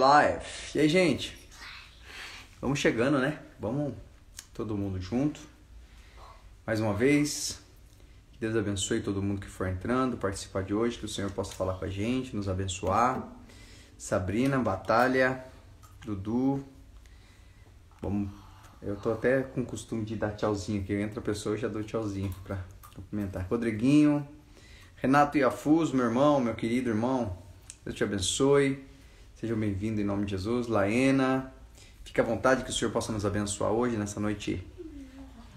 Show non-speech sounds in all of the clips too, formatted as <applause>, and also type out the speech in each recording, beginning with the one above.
live. E aí, gente? Vamos chegando, né? Vamos todo mundo junto. Mais uma vez. Deus abençoe todo mundo que for entrando, participar de hoje, que o Senhor possa falar com a gente, nos abençoar. Sabrina, Batalha, Dudu. Vamos. Eu tô até com o costume de dar tchauzinho aqui. Entra a pessoa e já dou tchauzinho pra cumprimentar. Rodriguinho, Renato Iafuz, meu irmão, meu querido irmão. Deus te abençoe. Sejam bem-vindos em nome de Jesus. Laena, fique à vontade que o Senhor possa nos abençoar hoje, nessa noite,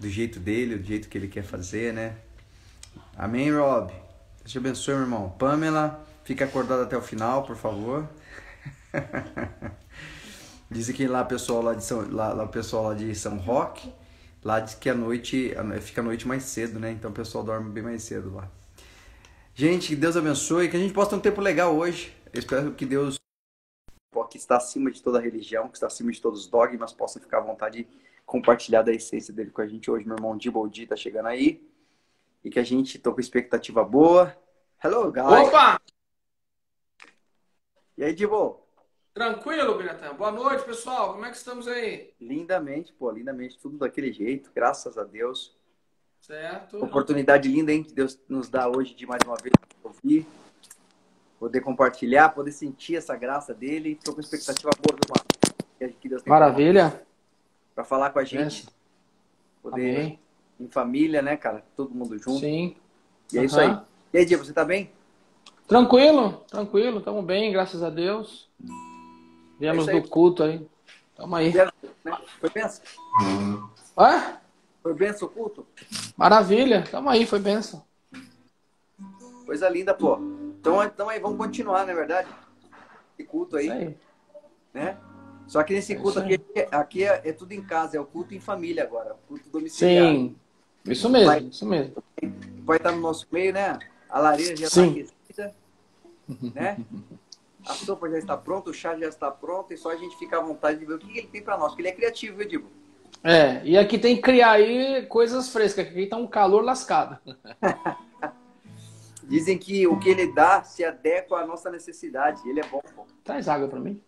do jeito dele, do jeito que ele quer fazer, né? Amém, Rob? Deus te abençoe, meu irmão. Pamela, fique acordado até o final, por favor. <laughs> Dizem que lá pessoal lá de São, lá, lá pessoal lá de São Roque, lá diz que a noite fica a noite mais cedo, né? Então o pessoal dorme bem mais cedo lá. Gente, que Deus abençoe, que a gente possa ter um tempo legal hoje. Eu espero que Deus, que está acima de toda religião, que está acima de todos os dogmas, possa ficar à vontade de compartilhar da essência dele com a gente hoje. Meu irmão Diboldi tá chegando aí. E que a gente tô com expectativa boa. Hello, guys. Opa! E aí, Dibo? Tranquilo, Biratan. Boa noite, pessoal. Como é que estamos aí? Lindamente, pô, lindamente. Tudo daquele jeito, graças a Deus. Certo. Oportunidade linda, hein, que Deus nos dá hoje de mais uma vez ouvir, poder compartilhar, poder sentir essa graça dele. Estou com expectativa boa, viu, mano? Que Deus tem Maravilha. Para falar com a gente. Poder Amém. em família, né, cara? Todo mundo junto. Sim. E é uhum. isso aí. E aí, Diego, você tá bem? Tranquilo, tranquilo. Estamos bem, graças a Deus. Viemos é do culto aí. Tamo aí. Né? Foi benção? Hã? Foi benção o culto? Maravilha. Tamo aí, foi benção. Coisa linda, pô. Então, então aí, vamos continuar, não é verdade? Esse culto aí. aí. Né? Só que nesse é culto aqui, aqui é, é, tudo em casa, é o culto em família agora. O culto domiciliar. Sim. Isso mesmo, pai, isso mesmo. Pai tá no nosso meio, né? A lareira já tá Sim. tá aquecida. Né? A sopa já está pronta, o chá já está pronto, e só a gente fica à vontade de ver o que ele tem para nós, porque ele é criativo, eu digo. É, e aqui tem que criar aí coisas frescas, aqui tá um calor lascado. <laughs> Dizem que o que ele dá se adequa à nossa necessidade, ele é bom. Pô. Traz água para mim.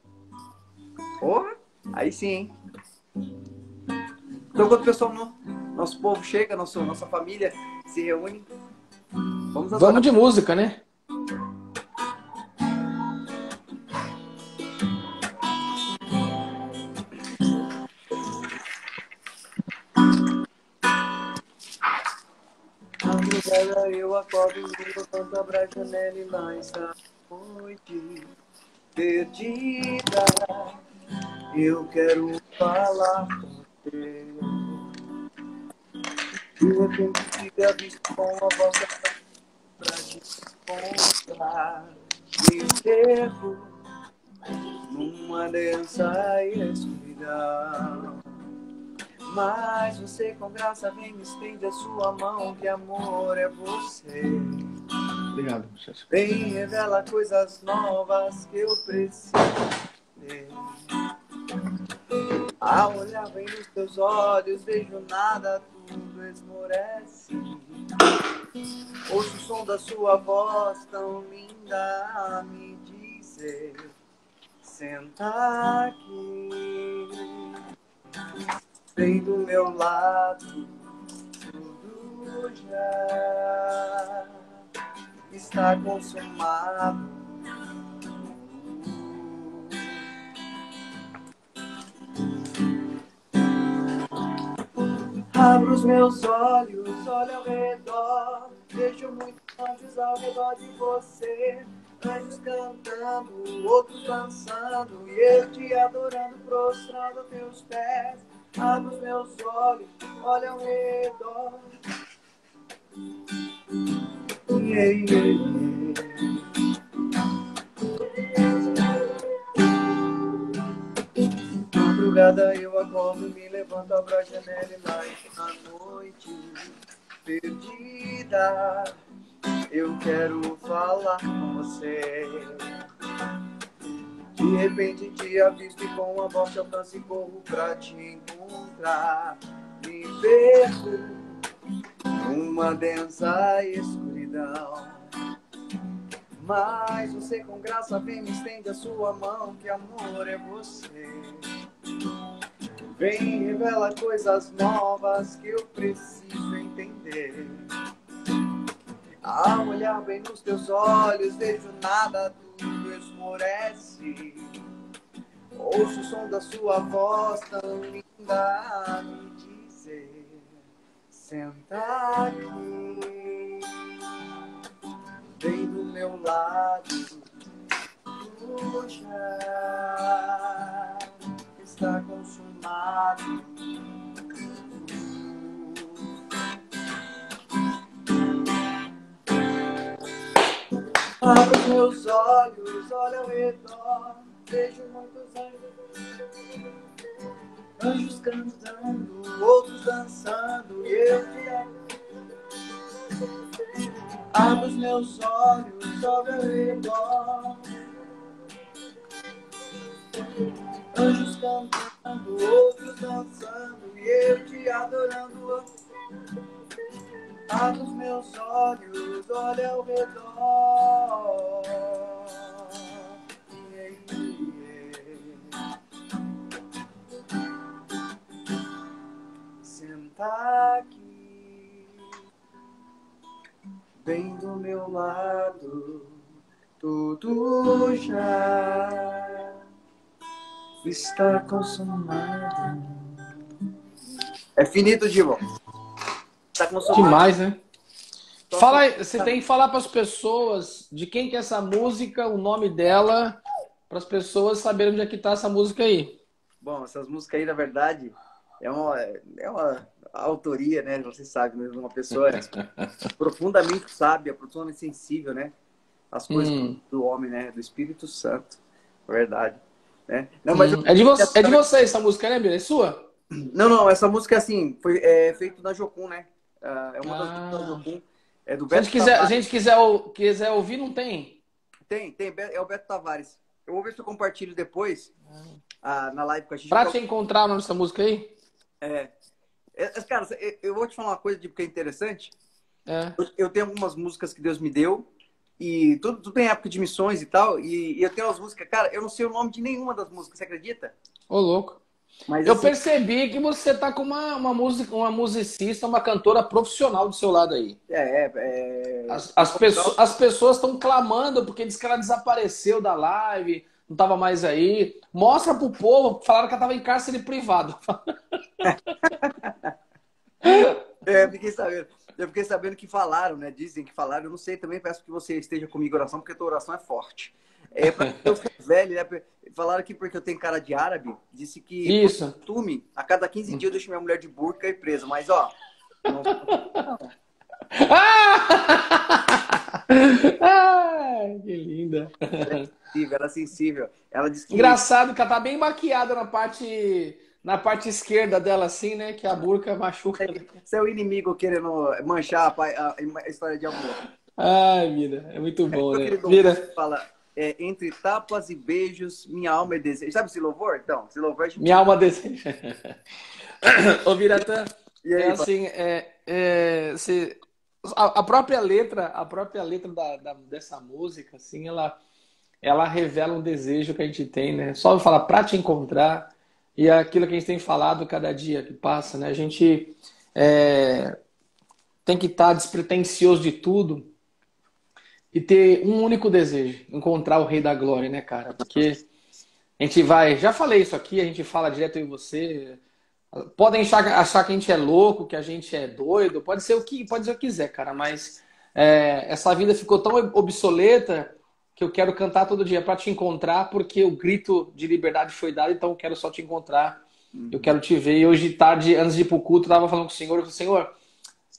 Porra, aí sim, hein? Então, quando o pessoal, nosso povo chega, nosso, nossa família se reúne, vamos Vamos de música, né? Me levanto, abro a janela e lá está a noite perdida. Eu quero falar com você. De repente fica visto com a voz pra te encontrar. Me perco numa dança e escuridão. Mas você com graça vem me estende a sua mão, que amor é você. Obrigado, Vem revela coisas novas que eu preciso. Ao olhar bem nos teus olhos, vejo nada, tudo esmorece. Ouço o som da sua voz tão linda a me dizer: Senta aqui vem do meu lado, tudo já está consumado. Abro os meus olhos, olho ao redor, vejo muitos anjos ao redor de você. Anjos cantando, outros dançando, e eu te adorando, prostrado a teus pés. Abro os meus olhos, olha ao redor. Yeah, yeah, yeah. Madrugada eu acordo, me levanto, abro a janela e lá na noite perdida. Eu quero falar com você. De repente te avisto e com a voz te alcanço e corro pra te encontrar. Me perco numa densa escuridão. Mas você com graça vem me estende a sua mão, que amor é você. Vem revela coisas novas que eu preciso entender. Ao olhar bem nos teus olhos, vejo nada, esmorece. Ouço o som da sua voz tão linda me dizer: Senta aqui, vem do meu lado, já está consumado. Abro os meus olhos, olha ao redor, vejo muitos anjos, anjos cantando, outros dançando, e eu te. Abro os meus olhos, olha ao redor, anjos cantando, outros dançando, e eu te adorando. Abra os meus olhos, olha ao redor. Senta aqui, bem do meu lado, tudo já está consumado. É finito, Divo. Tá Demais, né? Fala aí, você tem que falar para as pessoas de quem que é essa música, o nome dela, para as pessoas saberem onde é que tá essa música aí. Bom, essas músicas aí, na verdade, é uma, é uma autoria, né? Você sabe, né? uma pessoa <laughs> profundamente sábia, profundamente sensível, né? As coisas hum. do homem, né? Do Espírito Santo, verdade. Né? Não, mas hum. eu... é, de você, é de você essa música, né, Bia? É sua? Não, não, essa música, assim, foi é, feito na Jocum, né? Ah, é uma das ah. músicas da Jocum. É do Beto Se a gente, quiser, a gente quiser, quiser ouvir, não tem? Tem, tem. É o Beto Tavares. Eu vou ver se eu compartilho depois ah. na live com a gente. Pra te encontrar o nome dessa música aí? É. é cara, eu vou te falar uma coisa de porque é interessante. É. Eu tenho algumas músicas que Deus me deu. E tudo, tudo tem época de missões e tal. E, e eu tenho as músicas. Cara, eu não sei o nome de nenhuma das músicas, você acredita? Ô, louco. Mas, eu assim, percebi que você tá com uma, uma, música, uma musicista, uma cantora profissional do seu lado aí. É, é. é... As, as, pessoas, as pessoas estão clamando porque diz que ela desapareceu da live, não estava mais aí. Mostra pro povo, falaram que ela estava em cárcere privado. <laughs> é, fiquei sabendo. Eu fiquei sabendo que falaram, né? Dizem que falaram. Eu não sei também, peço que você esteja comigo em oração, porque a tua oração é forte. É pra eu <laughs> ficar velho, né? Falaram aqui porque eu tenho cara de árabe. Disse que Isso. costume, a cada 15 dias eu deixo minha mulher de burca e presa. Mas, ó. Não... <laughs> ah, <laughs> que linda. Ela é sensível, ela é sensível. Ela disse que... Engraçado que ela tá bem maquiada na parte na parte esquerda dela, assim, né? Que a burca machuca. Seu é inimigo querendo manchar a, a, história de amor. Ai, Mira, é muito bom, é, né? Mira. Fala, é, entre tapas e beijos, minha alma é desejo. Sabe esse louvor? Então, esse louvor gente... Minha alma deseja. <coughs> Ô, Viratã, é assim, é, é, se, a, própria letra, a própria letra da, da, dessa música, assim, ela, ela revela um desejo que a gente tem, né? Só falar para te encontrar e aquilo que a gente tem falado cada dia que passa, né? A gente é, tem que estar tá despretensioso de tudo e ter um único desejo, encontrar o Rei da Glória, né, cara? Porque a gente vai, já falei isso aqui, a gente fala direto em você. Podem achar, achar que a gente é louco, que a gente é doido, pode ser o que, pode ser o que quiser, cara, mas é, essa vida ficou tão obsoleta que eu quero cantar todo dia para te encontrar, porque o grito de liberdade foi dado, então eu quero só te encontrar. Uhum. Eu quero te ver. E hoje, tarde, antes de ir pro culto, eu tava falando com o Senhor, eu falei, Senhor,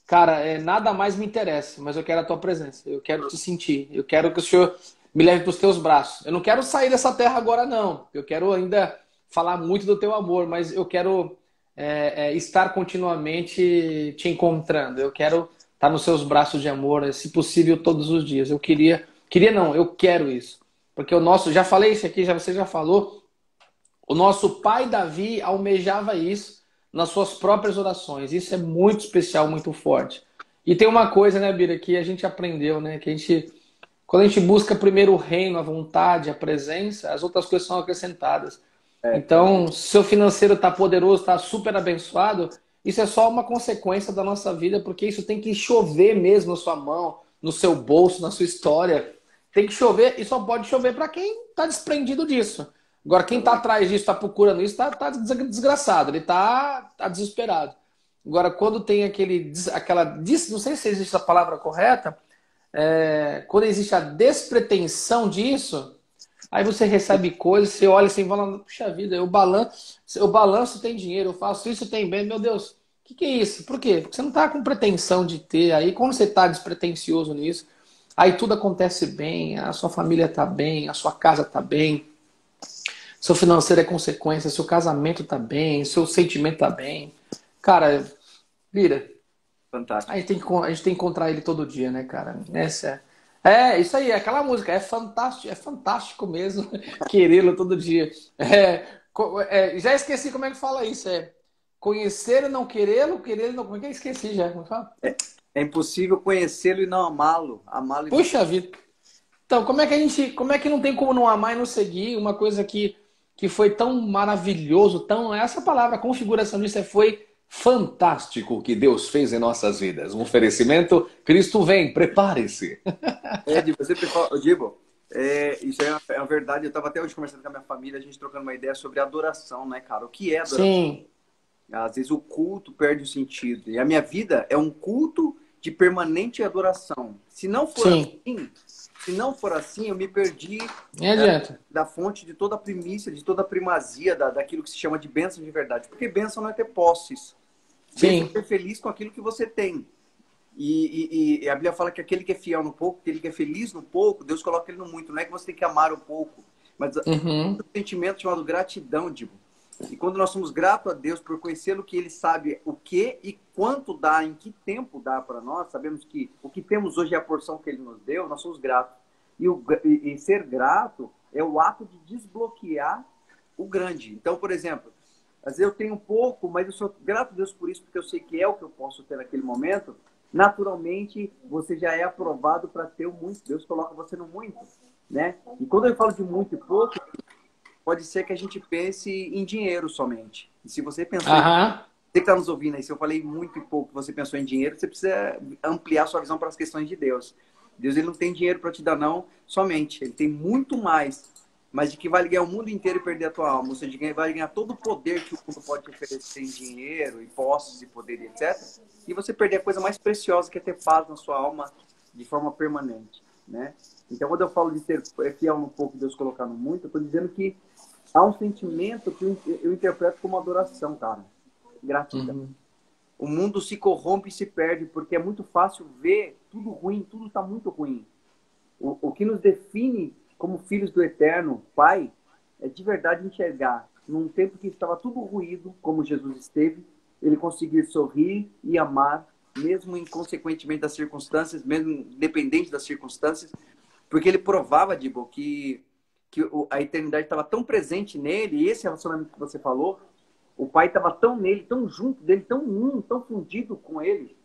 cara, é, nada mais me interessa, mas eu quero a tua presença, eu quero te sentir, eu quero que o Senhor me leve para os teus braços. Eu não quero sair dessa terra agora, não. Eu quero ainda falar muito do teu amor, mas eu quero é, é, estar continuamente te encontrando. Eu quero estar nos seus braços de amor, se possível, todos os dias. Eu queria, queria não, eu quero isso. Porque o nosso, já falei isso aqui, já você já falou, o nosso pai Davi almejava isso nas suas próprias orações. Isso é muito especial, muito forte. E tem uma coisa, né, Bira, que a gente aprendeu, né, que a gente Quando a gente busca primeiro o reino, a vontade, a presença, as outras coisas são acrescentadas. É. Então, se seu financeiro está poderoso, está super abençoado, isso é só uma consequência da nossa vida, porque isso tem que chover mesmo na sua mão, no seu bolso, na sua história. Tem que chover e só pode chover para quem está desprendido disso. Agora, quem está atrás disso, está procurando isso, está tá desgraçado, ele está tá desesperado. Agora, quando tem aquele, aquela, não sei se existe a palavra correta, é, quando existe a despretensão disso, Aí você recebe coisas, você olha assim e fala, puxa vida, eu balanço, eu balanço tem dinheiro, eu faço isso tem bem, meu Deus, o que, que é isso? Por quê? Porque você não está com pretensão de ter, aí quando você está despretensioso nisso, aí tudo acontece bem, a sua família está bem, a sua casa está bem, seu financeiro é consequência, seu casamento está bem, seu sentimento está bem. Cara, vira. Fantástico. A gente, tem que, a gente tem que encontrar ele todo dia, né, cara? Essa é é, isso aí, é aquela música. É fantástico, é fantástico mesmo <laughs> querê-lo todo dia. É, é, já esqueci como é que fala isso. É conhecer e não querê-lo, querer não. Como é que eu esqueci já? Como é, fala? É, é impossível conhecê-lo e não amá-lo. Amá-lo Puxa vida. Então, como é que a gente. Como é que não tem como não amar e não seguir uma coisa que, que foi tão maravilhoso, tão. Essa palavra, a configuração disso é, foi fantástico que Deus fez em nossas vidas. Um oferecimento, Cristo vem, prepare-se. É, Dibo, você Dibo, é, isso é uma, é uma verdade. Eu estava até hoje conversando com a minha família, a gente trocando uma ideia sobre adoração, né, cara? O que é adoração? Sim. Às vezes o culto perde o sentido. E a minha vida é um culto de permanente adoração. Se não for Sim. assim, se não for assim, eu me perdi né, da fonte de toda a primícia, de toda a primazia da, daquilo que se chama de bênção de verdade. Porque bênção não é ter posses. Sim. Ser feliz com aquilo que você tem. E, e, e, a Bíblia fala que aquele que é fiel no pouco, aquele que é feliz no pouco, Deus coloca ele no muito. Não é que você tem que amar o pouco, mas uhum. um sentimento chamado gratidão, digo. E quando nós somos gratos a Deus por conhecê-lo, que Ele sabe o que e quanto dá, em que tempo dá para nós, sabemos que o que temos hoje é a porção que Ele nos deu, nós somos gratos. E, o, e, e ser grato é o ato de desbloquear o grande. Então, por exemplo, às vezes eu tenho pouco, mas eu sou grato a Deus por isso, porque eu sei que é o que eu posso ter naquele momento. Naturalmente, você já é aprovado para ter o muito. Deus coloca você no muito, né? E quando eu falo de muito e pouco, pode ser que a gente pense em dinheiro somente. E se você pensar, uhum. você que está nos ouvindo aí, se eu falei muito e pouco, você pensou em dinheiro, você precisa ampliar sua visão para as questões de Deus. Deus ele não tem dinheiro para te dar não somente, ele tem muito mais mas de que vale ganhar o mundo inteiro e perder a tua alma, ou seja, de vale ganhar todo o poder que o mundo pode te oferecer em dinheiro, e posses, e poder, e etc. E você perder a coisa mais preciosa que é ter paz na sua alma de forma permanente, né? Então, quando eu falo de ser fiel no pouco e Deus colocar no muito, eu estou dizendo que há um sentimento que eu interpreto como adoração, cara. Gratidão. Uhum. O mundo se corrompe e se perde porque é muito fácil ver tudo ruim, tudo está muito ruim. O, o que nos define como filhos do Eterno Pai, é de verdade enxergar, num tempo que estava tudo ruído, como Jesus esteve, ele conseguir sorrir e amar, mesmo inconsequentemente das circunstâncias, mesmo independente das circunstâncias, porque ele provava, Dibo, que, que a eternidade estava tão presente nele, e esse relacionamento que você falou, o Pai estava tão nele, tão junto dele, tão um, tão fundido com ele,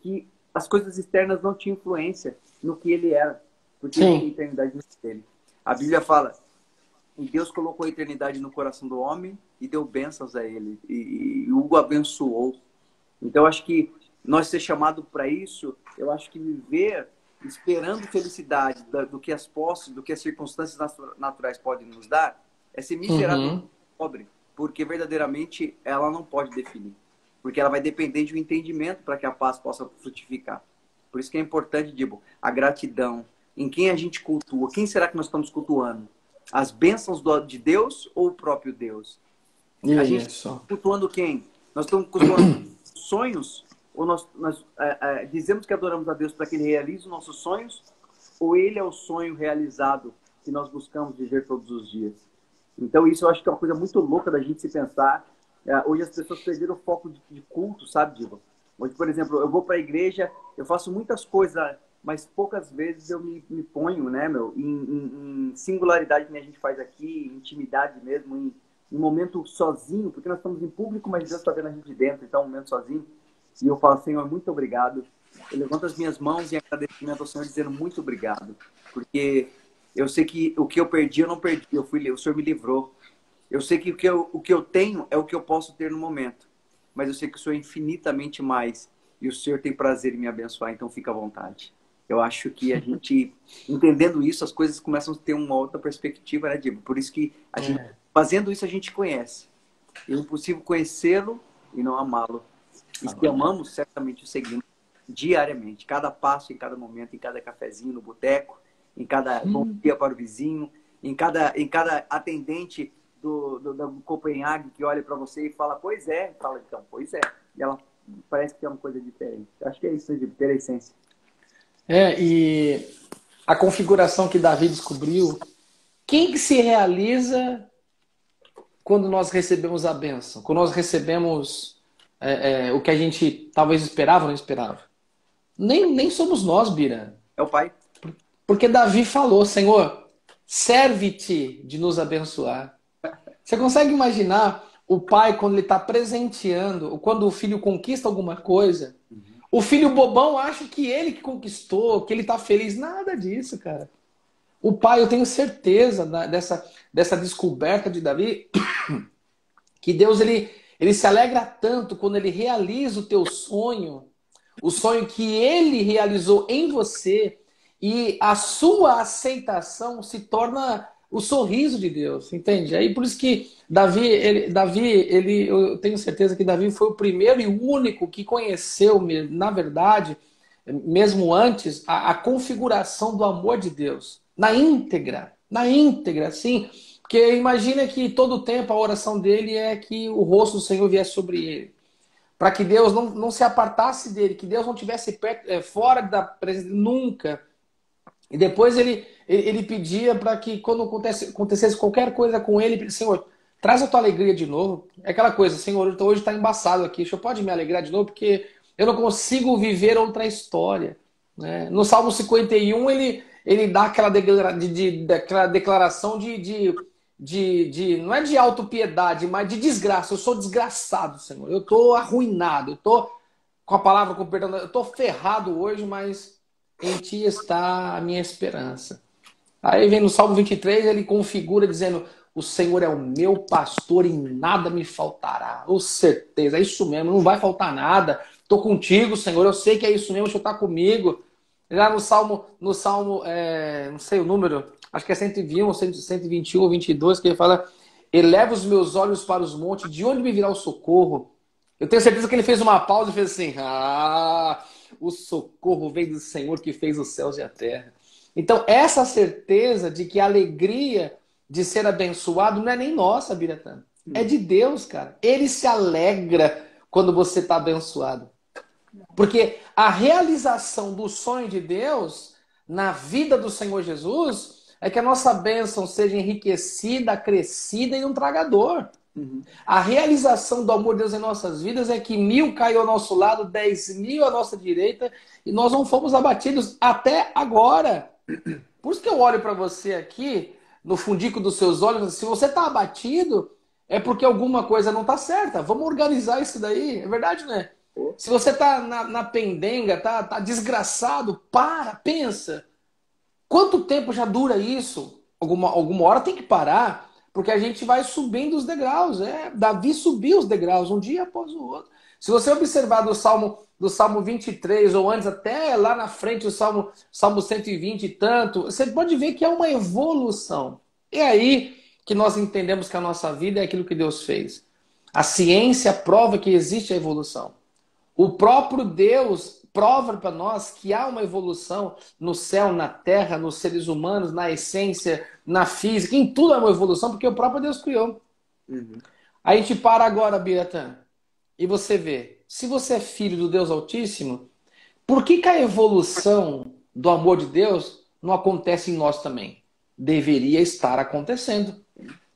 que as coisas externas não tinham influência no que ele era porque Sim. tem eternidade dele. A Bíblia fala, e Deus colocou a eternidade no coração do homem e deu bênçãos a ele, e, e o abençoou. Então, acho que nós ser chamado para isso, eu acho que viver esperando felicidade do que as posses, do que as circunstâncias naturais podem nos dar, é ser miserável uhum. pobre, porque verdadeiramente ela não pode definir, porque ela vai depender de um entendimento para que a paz possa frutificar. Por isso que é importante, Dibo, a gratidão, em quem a gente cultua. Quem será que nós estamos cultuando? As bênçãos de Deus ou o próprio Deus? E a gente está cultuando quem? Nós estamos cultuando <clears throat> sonhos? Ou nós, nós é, é, dizemos que adoramos a Deus para que Ele realize os nossos sonhos? Ou Ele é o sonho realizado que nós buscamos viver todos os dias? Então, isso eu acho que é uma coisa muito louca da gente se pensar. É, hoje as pessoas perderam o foco de, de culto, sabe, Diva? Hoje, por exemplo, eu vou para a igreja, eu faço muitas coisas mas poucas vezes eu me, me ponho, né, meu, em, em, em, singularidade que a gente faz aqui, intimidade mesmo, em, em momento sozinho, porque nós estamos em público, mas Deus está vendo a gente de dentro, então um momento sozinho. E eu falo, Senhor, muito obrigado, eu levanto as minhas mãos em agradecimento ao Senhor, dizendo muito obrigado. Porque eu sei que o que eu perdi, eu não perdi. Eu fui, o Senhor me livrou. Eu sei que o que eu, o que eu tenho é o que eu posso ter no momento. Mas eu sei que o Senhor é infinitamente mais. E o Senhor tem prazer em me abençoar, então fica à vontade. Eu acho que a gente, entendendo isso, as coisas começam a ter uma outra perspectiva, né, Diego? Por isso que a gente, é. fazendo isso, a gente conhece. É impossível conhecê-lo e não amá-lo. E se amamos, certamente o seguimos diariamente. Cada passo, em cada momento, em cada cafezinho no boteco, em cada hum. bom dia para o vizinho, em cada, em cada atendente do, do, do Copenhague que olha para você e fala, pois é. Fala, então, pois é. E ela parece que tem uma coisa diferente. Acho que é isso, de ter a essência. É, e a configuração que Davi descobriu, quem que se realiza quando nós recebemos a bênção? Quando nós recebemos é, é, o que a gente talvez esperava ou não esperava? Nem, nem somos nós, Bira. É o Pai. Porque Davi falou, Senhor, serve-te de nos abençoar. Você consegue imaginar o pai quando ele está presenteando, ou quando o filho conquista alguma coisa? Uhum. O filho bobão acha que ele que conquistou, que ele está feliz. Nada disso, cara. O pai, eu tenho certeza dessa, dessa descoberta de Davi, <coughs> que Deus ele, ele se alegra tanto quando ele realiza o teu sonho, o sonho que ele realizou em você, e a sua aceitação se torna o sorriso de Deus, entende? Aí por isso que Davi, ele, Davi, ele, eu tenho certeza que Davi foi o primeiro e único que conheceu, na verdade, mesmo antes, a, a configuração do amor de Deus na íntegra, na íntegra, sim. Porque imagina que todo o tempo a oração dele é que o rosto do Senhor viesse sobre ele. Para que Deus não, não se apartasse dele, que Deus não tivesse perto, é, fora da presença nunca. E depois ele, ele, pedia para que quando acontecesse, acontecesse qualquer coisa com ele, Senhor, traz a tua alegria de novo. É aquela coisa, Senhor, hoje está embaçado aqui, o Senhor pode me alegrar de novo, porque eu não consigo viver outra história. Né? No Salmo 51, ele, ele dá aquela, de, de, aquela declaração de, de, de, de, não é de autopiedade, mas de desgraça. Eu sou desgraçado, Senhor. Eu estou arruinado, eu estou, com a palavra, com perdão, eu estou ferrado hoje, mas em ti está a minha esperança. Aí vem no Salmo 23, ele configura dizendo: O Senhor é o meu pastor e nada me faltará. Com certeza, é isso mesmo, não vai faltar nada. Estou contigo, Senhor, eu sei que é isso mesmo, o Senhor está comigo. Já no Salmo, no Salmo é, não sei o número, acho que é 121, 121 ou 22, que ele fala: Eleva os meus olhos para os montes, de onde me virá o socorro? Eu tenho certeza que ele fez uma pausa e fez assim: Ah, o socorro vem do Senhor que fez os céus e a terra. Então, essa certeza de que a alegria de ser abençoado não é nem nossa, Biratã. É de Deus, cara. Ele se alegra quando você está abençoado. Porque a realização do sonho de Deus na vida do Senhor Jesus é que a nossa bênção seja enriquecida, crescida e não traga dor. Uhum. A realização do amor de Deus em nossas vidas é que mil caiu ao nosso lado, dez mil à nossa direita, e nós não fomos abatidos até agora. Por isso que eu olho para você aqui, no fundico dos seus olhos, se você está abatido, é porque alguma coisa não está certa. Vamos organizar isso daí. É verdade, né? Se você está na, na, pendenga, tá, tá desgraçado, para, pensa. Quanto tempo já dura isso? Alguma, alguma hora tem que parar porque a gente vai subindo os degraus. É, Davi subiu os degraus um dia após o outro. Se você observar do Salmo, do Salmo 23, ou antes, até lá na frente, o Salmo, Salmo 120 e tanto, você pode ver que é uma evolução. E aí que nós entendemos que a nossa vida é aquilo que Deus fez. A ciência prova que existe a evolução. O próprio Deus prova para nós que há uma evolução no céu, na terra, nos seres humanos, na essência, na física, em tudo há uma evolução, porque o próprio Deus criou. Uhum. A gente para agora, Biratã, e você vê, se você é filho do Deus Altíssimo, por que, que a evolução do amor de Deus não acontece em nós também? Deveria estar acontecendo.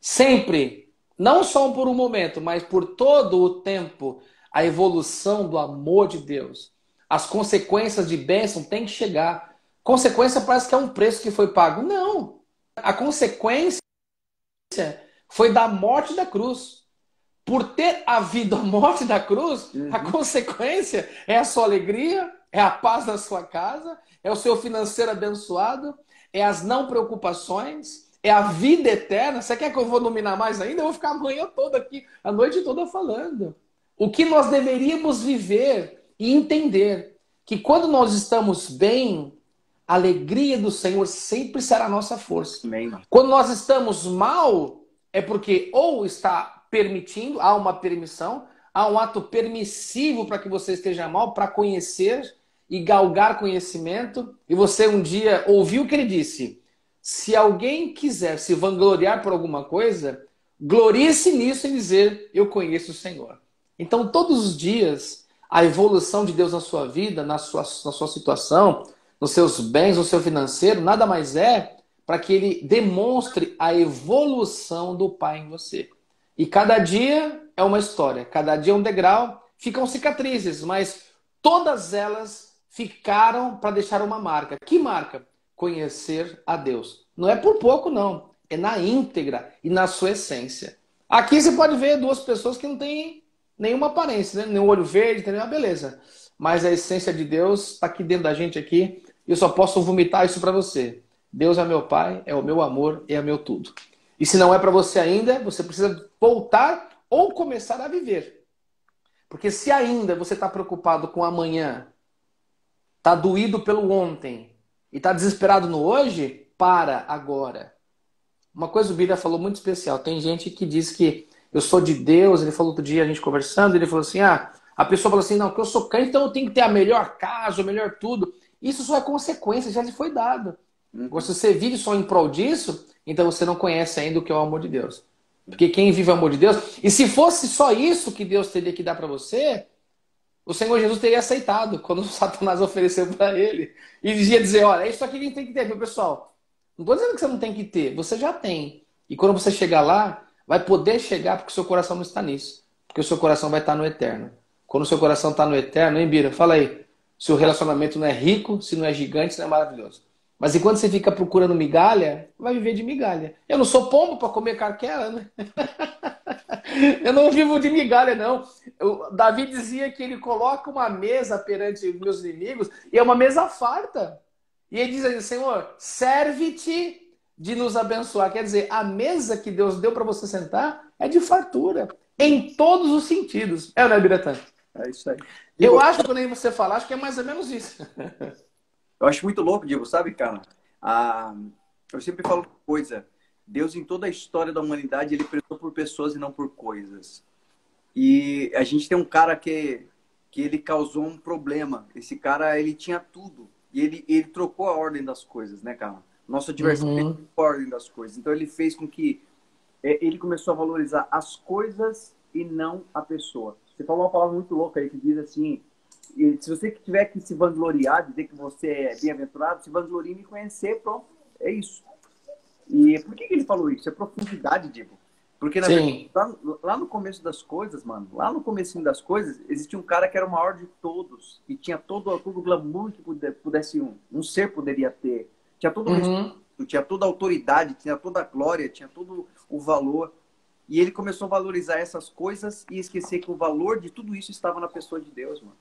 Sempre. Não só por um momento, mas por todo o tempo, a evolução do amor de Deus as consequências de bênção têm que chegar. Consequência parece que é um preço que foi pago. Não. A consequência foi da morte da cruz. Por ter havido a morte da cruz, uhum. a consequência é a sua alegria, é a paz na sua casa, é o seu financeiro abençoado, é as não preocupações, é a vida eterna. Você quer que eu vou nominar mais ainda? Eu vou ficar a manhã toda aqui, a noite toda falando. O que nós deveríamos viver e entender que quando nós estamos bem, a alegria do Senhor sempre será a nossa força. Amém. Quando nós estamos mal, é porque ou está permitindo, há uma permissão, há um ato permissivo para que você esteja mal, para conhecer e galgar conhecimento. E você um dia ouviu o que ele disse: se alguém quiser se vangloriar por alguma coisa, glorie-se nisso e dizer: Eu conheço o Senhor. Então, todos os dias, a evolução de Deus na sua vida, na sua, na sua situação, nos seus bens, no seu financeiro, nada mais é para que ele demonstre a evolução do Pai em você. E cada dia é uma história, cada dia é um degrau, ficam cicatrizes, mas todas elas ficaram para deixar uma marca. Que marca? Conhecer a Deus. Não é por pouco, não. É na íntegra e na sua essência. Aqui você pode ver duas pessoas que não têm nenhuma aparência, né? nenhum olho verde, nenhuma beleza. Mas a essência de Deus está aqui dentro da gente aqui. E eu só posso vomitar isso para você. Deus é meu Pai, é o meu amor é meu tudo. E se não é para você ainda, você precisa voltar ou começar a viver. Porque se ainda você está preocupado com amanhã, está doído pelo ontem e está desesperado no hoje, para agora. Uma coisa o Bíblia falou muito especial. Tem gente que diz que eu sou de Deus. Ele falou outro dia, a gente conversando, ele falou assim: ah, a pessoa falou assim, não, que eu sou crente, então eu tenho que ter a melhor casa, o melhor tudo. Isso só é consequência, já lhe foi dado. Se você vive só em prol disso, então você não conhece ainda o que é o amor de Deus. Porque quem vive o amor de Deus, e se fosse só isso que Deus teria que dar para você, o Senhor Jesus teria aceitado <laughs> quando Satanás ofereceu para ele. E dizia dizer: Olha, é isso aqui que a gente tem que ter, meu pessoal. Não estou dizendo que você não tem que ter, você já tem. E quando você chegar lá, vai poder chegar porque o seu coração não está nisso. Porque o seu coração vai estar no eterno. Quando o seu coração está no eterno, hein, Bira? Fala aí. Se o relacionamento não é rico, se não é gigante, se não é maravilhoso. Mas enquanto você fica procurando migalha, vai viver de migalha. Eu não sou pombo para comer carquela, né? <laughs> Eu não vivo de migalha, não. O Davi dizia que ele coloca uma mesa perante meus inimigos e é uma mesa farta. E ele diz assim, Senhor, serve-te de nos abençoar. Quer dizer, a mesa que Deus deu para você sentar é de fartura. Em todos os sentidos. É, né, Biratã? É isso aí. Eu acho que quando você falar, acho que é mais ou menos isso. Eu acho muito louco, Diego, sabe, cara? Ah, eu sempre falo coisa. Deus, em toda a história da humanidade, ele prezou por pessoas e não por coisas. E a gente tem um cara que, que ele causou um problema. Esse cara, ele tinha tudo. E ele, ele trocou a ordem das coisas, né, cara? Nosso adversário uhum. a ordem das coisas. Então, ele fez com que é, ele começou a valorizar as coisas e não a pessoa. Você falou uma palavra muito louca aí que diz assim: e se você tiver que se vangloriar, dizer que você é bem-aventurado, se vanglorie e me conhecer, pronto, é isso. E por que, que ele falou isso? É profundidade, Diego. Porque, na verdade, lá, lá, no começo das coisas, mano, lá no começo das coisas, existia um cara que era o maior de todos, e tinha todo, todo o glamour que pudesse um, um ser poderia ter. Tinha todo o uhum. respeito, tinha toda a autoridade, tinha toda a glória, tinha todo o valor. E ele começou a valorizar essas coisas e esquecer que o valor de tudo isso estava na pessoa de Deus, mano.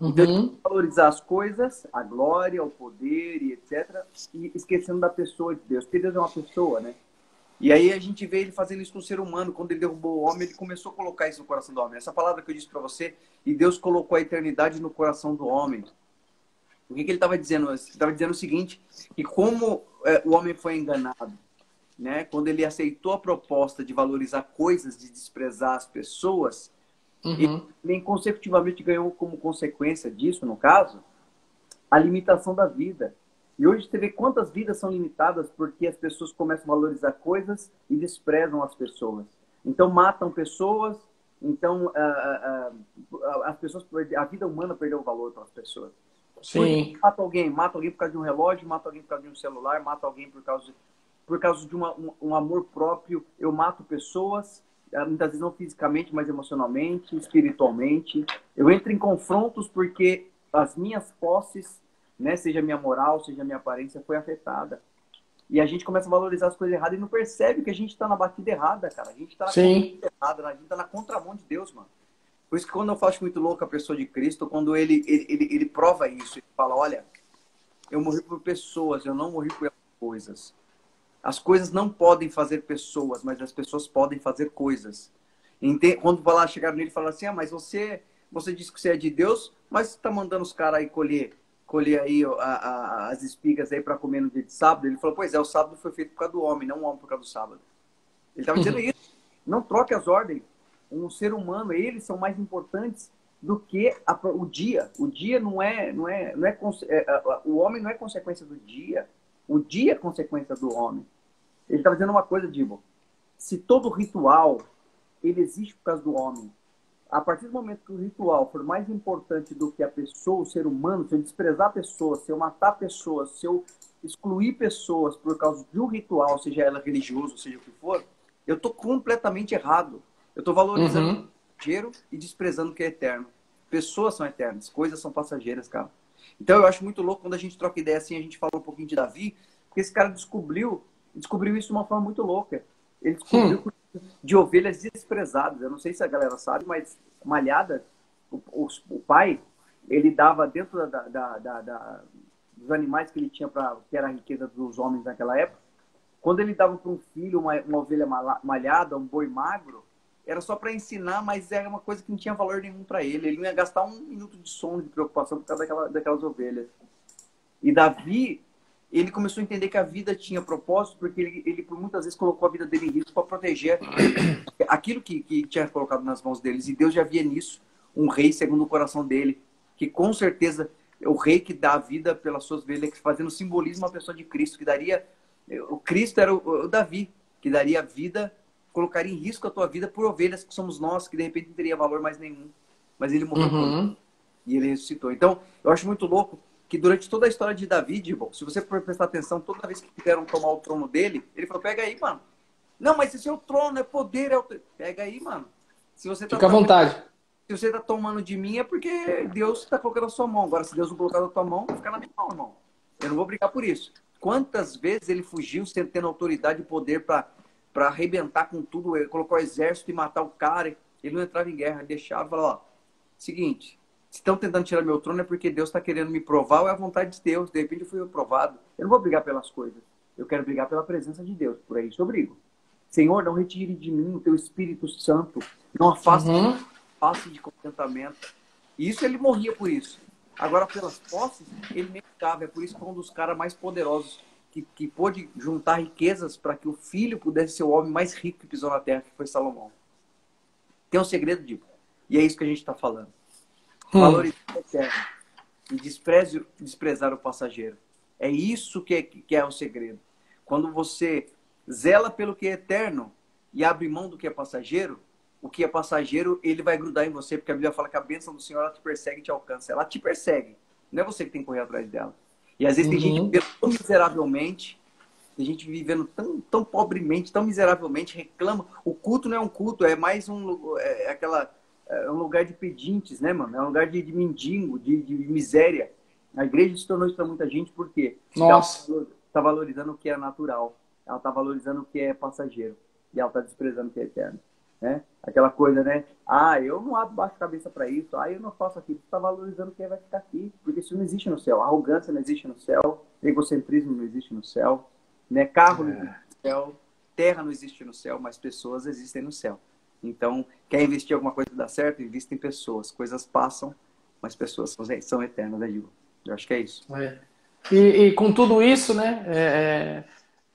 Então, uhum. valorizar as coisas, a glória, o poder e etc. E esquecendo da pessoa de Deus. Porque Deus é uma pessoa, né? E aí a gente vê ele fazendo isso com o ser humano. Quando ele derrubou o homem, ele começou a colocar isso no coração do homem. Essa palavra que eu disse para você, e Deus colocou a eternidade no coração do homem. O que, que ele estava dizendo? Ele estava dizendo o seguinte, que como é, o homem foi enganado, né? Quando ele aceitou a proposta de valorizar coisas, de desprezar as pessoas, Uhum. E consecutivamente ganhou como consequência disso, no caso, a limitação da vida. E hoje você vê quantas vidas são limitadas porque as pessoas começam a valorizar coisas e desprezam as pessoas. Então matam pessoas, então a, a, as pessoas, a vida humana perdeu o valor para as pessoas. Sim. Mata alguém, mata alguém por causa de um relógio, mata alguém por causa de um celular, mata alguém por causa de, por causa de uma, um, um amor próprio. Eu mato pessoas é, muitas vezes não fisicamente, mas emocionalmente, espiritualmente. Eu entro em confrontos porque as minhas posses, né, seja minha moral, seja minha aparência, foi afetada. E a gente começa a valorizar as coisas erradas e não percebe que a gente está na batida errada, cara. A gente está na Sim. errada, a gente está na contramão de Deus, mano. Por isso que quando eu faço muito louco a pessoa de Cristo, quando ele, ele, ele, ele prova isso, ele fala, olha, eu morri por pessoas, eu não morri por coisas. As coisas não podem fazer pessoas, mas as pessoas podem fazer coisas. Quando lá chegaram nele e falaram assim, ah, mas você, você disse que você é de Deus, mas está mandando os caras aí colher, colher aí a, a, as espigas aí para comer no dia de sábado. Ele falou, pois é, o sábado foi feito por causa do homem, não o homem por causa do sábado. Ele estava dizendo <laughs> isso. Não troque as ordens. Um ser humano, eles são mais importantes do que a, o dia. O dia não é, não é, não é, é, o homem não é consequência do dia. O dia é consequência do homem. Ele estava dizendo uma coisa, Dibo. Se todo ritual ele existe por causa do homem, a partir do momento que o ritual for mais importante do que a pessoa, o ser humano, se eu desprezar pessoas, se eu matar pessoas, se eu excluir pessoas por causa de um ritual, seja ela religioso, seja o que for, eu estou completamente errado. Eu estou valorizando uhum. o dinheiro e desprezando o que é eterno. Pessoas são eternas, coisas são passageiras, cara. Então eu acho muito louco quando a gente troca ideia assim, a gente fala um pouquinho de Davi, porque esse cara descobriu, descobriu isso de uma forma muito louca. Ele descobriu hum. de ovelhas desprezadas. Eu não sei se a galera sabe, mas malhada, o, o, o pai, ele dava dentro da, da, da, da, dos animais que ele tinha para que era a riqueza dos homens naquela época. Quando ele dava para um filho uma, uma ovelha malhada, um boi magro, era só para ensinar, mas era uma coisa que não tinha valor nenhum para ele. Ele não ia gastar um minuto de sono, de preocupação por causa daquela, daquelas ovelhas. E Davi, ele começou a entender que a vida tinha propósito, porque ele, ele por muitas vezes colocou a vida dele em risco para proteger aquilo que, que tinha colocado nas mãos deles. E Deus já via nisso um rei segundo o coração dele, que com certeza é o rei que dá a vida pelas suas ovelhas, fazendo simbolismo a pessoa de Cristo, que daria. O Cristo era o, o Davi, que daria vida colocaria em risco a tua vida por ovelhas que somos nós, que de repente não teria valor mais nenhum. Mas ele morreu uhum. e ele ressuscitou. Então, eu acho muito louco que durante toda a história de Davi, se você for prestar atenção, toda vez que quiseram tomar o trono dele, ele falou: pega aí, mano. Não, mas esse é o trono, é poder, é o... Pega aí, mano. Se você tá Fica à vontade. Se você tá tomando de mim é porque Deus está colocando na sua mão. Agora, se Deus não colocar na tua mão, fica na minha mão, irmão. Eu não vou brigar por isso. Quantas vezes ele fugiu sem tendo autoridade e poder para para arrebentar com tudo. Ele colocou o exército e matar o cara. Ele não entrava em guerra, deixava falava: ó, seguinte, se estão tentando tirar meu trono é porque Deus está querendo me provar ou é a vontade de Deus. De repente eu fui aprovado. Eu não vou brigar pelas coisas. Eu quero brigar pela presença de Deus. Por aí eu brigo. Senhor, não retire de mim o teu Espírito Santo. Não afaste uhum. face de contentamento. E isso ele morria por isso. Agora, pelas posses, ele nem ficava. É por isso que é um dos caras mais poderosos que, que pôde juntar riquezas para que o filho pudesse ser o homem mais rico que pisou na terra, que foi Salomão. Tem um segredo, Dico. E é isso que a gente está falando. Hum. Valorizar o eterno e despreze, desprezar o passageiro. É isso que é, que é o segredo. Quando você zela pelo que é eterno e abre mão do que é passageiro, o que é passageiro, ele vai grudar em você, porque a Bíblia fala que a bênção do Senhor ela te persegue e te alcança. Ela te persegue. Não é você que tem que correr atrás dela. E às vezes uhum. tem gente uhum. vivendo tão miseravelmente, tem gente vivendo tão, tão pobremente, tão miseravelmente, reclama. O culto não é um culto, é mais um é, é aquela é um lugar de pedintes, né, mano? É um lugar de, de mendigo, de, de miséria. A igreja se tornou isso para muita gente porque Nossa. ela está valorizando o que é natural, ela está valorizando o que é passageiro e ela está desprezando o que é eterno né? Aquela coisa, né? Ah, eu não abro baixo cabeça para isso. Ah, eu não faço aquilo. Você está valorizando quem vai ficar aqui, porque isso não existe no céu. Arrogância não existe no céu, egocentrismo não existe no céu, né? Carro não existe no céu, terra não existe no céu, mas pessoas existem no céu. Então, quer investir alguma coisa que dá certo? Invista em pessoas. Coisas passam, mas pessoas são, são eternas, né, Gil? Eu acho que é isso. É. E, e, com tudo isso, né? É,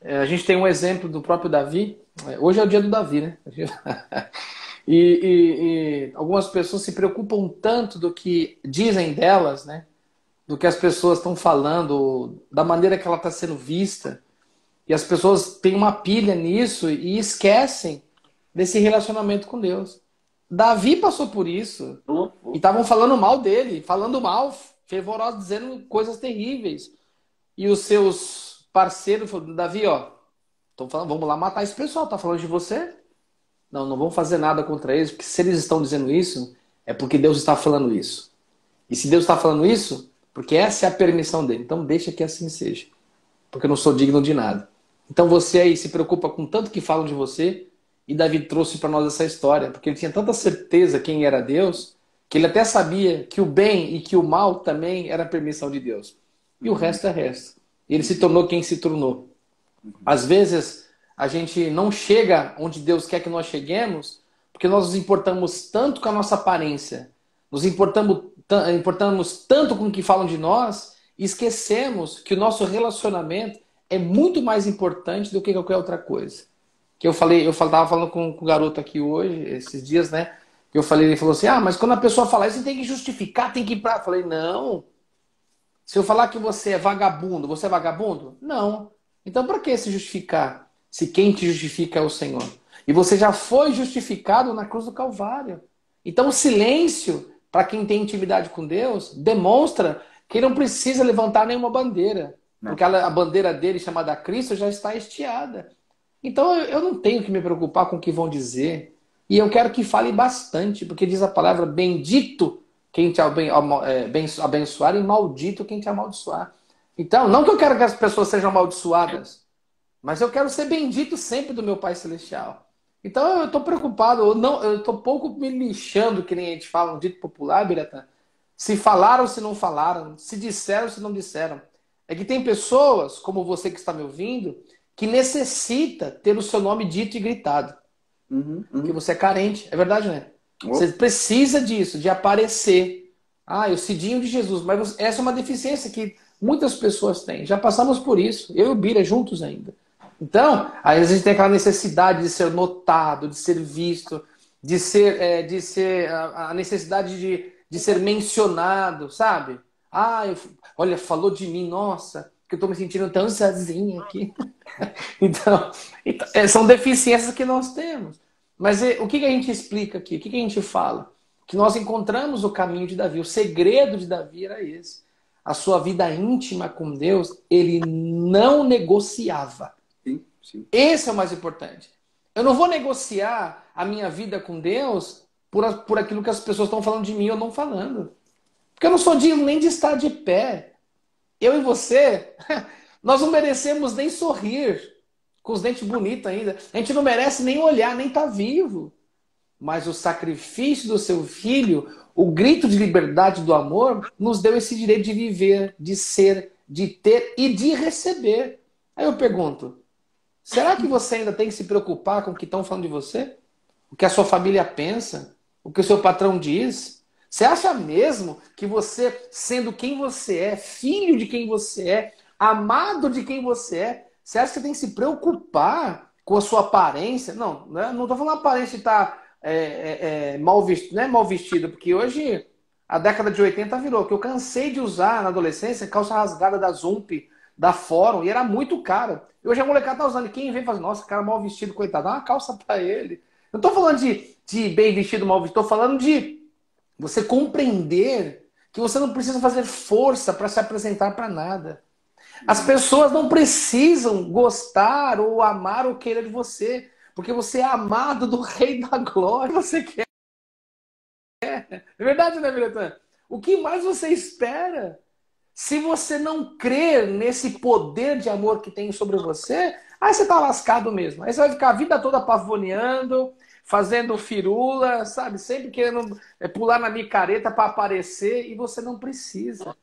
é, a gente tem um exemplo do próprio Davi, é, hoje é o dia do Davi, né? <laughs> E, e, e, algumas pessoas se preocupam tanto do que dizem delas, né? Do que as pessoas estão falando, da maneira que ela está sendo vista. E as pessoas têm uma pilha nisso e esquecem desse relacionamento com Deus. Davi passou por isso. E estavam falando mal dele, falando mal, fervorosos, dizendo coisas terríveis. E os seus parceiros falaram, Davi, ó, Estão falando, vamos lá matar esse pessoal. Tá falando de você? Não, não vamos fazer nada contra eles, porque se eles estão dizendo isso, é porque Deus está falando isso. E se Deus está falando isso, porque essa é a permissão dele. Então deixa que assim seja. Porque eu não sou digno de nada. Então você aí se preocupa com tanto que falam de você E Davi trouxe para nós essa história, porque ele tinha tanta certeza quem era Deus, que ele até sabia que o bem e que o mal também era permissão de Deus. E o resto é resto. Ele se tornou quem se tornou. Às vezes, a gente não chega onde Deus quer que nós cheguemos, porque nós nos importamos tanto com a nossa aparência, nos importamos, importamos tanto com o que falam de nós, e esquecemos que o nosso relacionamento é muito mais importante do que qualquer outra coisa. Que eu falei, eu estava falando com, com o garoto aqui hoje, esses dias, né? Eu falei, ele falou assim: ah, mas quando a pessoa falar isso, tem que justificar, tem que ir pra. Eu falei, não. Se eu falar que você é vagabundo, você é vagabundo? Não. Então, para que se justificar? Se quem te justifica é o Senhor. E você já foi justificado na cruz do Calvário. Então, o silêncio, para quem tem intimidade com Deus, demonstra que ele não precisa levantar nenhuma bandeira. Não. Porque a bandeira dele, chamada Cristo, já está estiada. Então eu não tenho que me preocupar com o que vão dizer. E eu quero que fale bastante, porque diz a palavra: bendito quem te é, abençoar e maldito quem te amaldiçoar. Então, não que eu quero que as pessoas sejam amaldiçoadas, mas eu quero ser bendito sempre do meu Pai Celestial. Então eu estou preocupado, eu não, eu estou pouco me lixando, que nem a gente fala, um dito popular, Biratã. Se falaram, se não falaram, se disseram, se não disseram. É que tem pessoas, como você que está me ouvindo, que necessita ter o seu nome dito e gritado. Uhum, uhum. Porque você é carente. É verdade, né? Você precisa disso, de aparecer. Ah, o Cidinho de Jesus. Mas essa é uma deficiência que muitas pessoas têm. Já passamos por isso. Eu e o Bira juntos ainda. Então, aí a gente tem aquela necessidade de ser notado, de ser visto, de ser, é, de ser a necessidade de, de ser mencionado, sabe? Ah, eu, olha, falou de mim, nossa, que eu estou me sentindo tão sozinha aqui. <laughs> então, então é, são deficiências que nós temos. Mas é, o que, que, a gente explica aqui? O que, que, a gente fala? Que nós encontramos o caminho de Davi. O segredo de Davi era esse. A sua vida íntima com Deus, ele não negociava. Sim, sim. Esse é o mais importante. Eu não vou negociar a minha vida com Deus por, por aquilo que as pessoas estão falando de mim ou não falando. Porque eu não sou digno nem de estar de pé. Eu e você, <laughs> nós não merecemos nem sorrir, com os dentes bonitos ainda. A gente não merece nem olhar, nem estar tá vivo. Mas o sacrifício do seu filho, o grito de liberdade do amor, nos deu esse direito de viver, de ser, de ter e de receber. Aí eu pergunto: será que você ainda tem que se preocupar com o que estão falando de você? O que a sua família pensa? O que o seu patrão diz? Você acha mesmo que você, sendo quem você é, filho de quem você é, amado de quem você é, você acha que tem que se preocupar com a sua aparência? Não, né? não estou falando aparência de estar tá, é, é, é, mal vestido, não é mal vestido, porque hoje a década de 80 virou, que eu cansei de usar na adolescência calça rasgada da Zump, da Fórum, e era muito caro. E hoje a molecada tá usando, quem vem fala, nossa, cara mal vestido, coitado, dá uma calça <laughs> para ele. Não estou falando de, de bem vestido, mal vestido, estou falando de você compreender que você não precisa fazer força para se apresentar para nada. As pessoas não precisam gostar ou amar ou querer de você, porque você é amado do <laughs> Rei da Glória. Você quer. É verdade, né, Miletan? O que mais você espera? Se você não crer nesse poder de amor que tem sobre você, aí você tá lascado mesmo. Aí você vai ficar a vida toda pavoneando, fazendo firula, sabe? Sempre querendo é, pular na micareta para aparecer e você não precisa.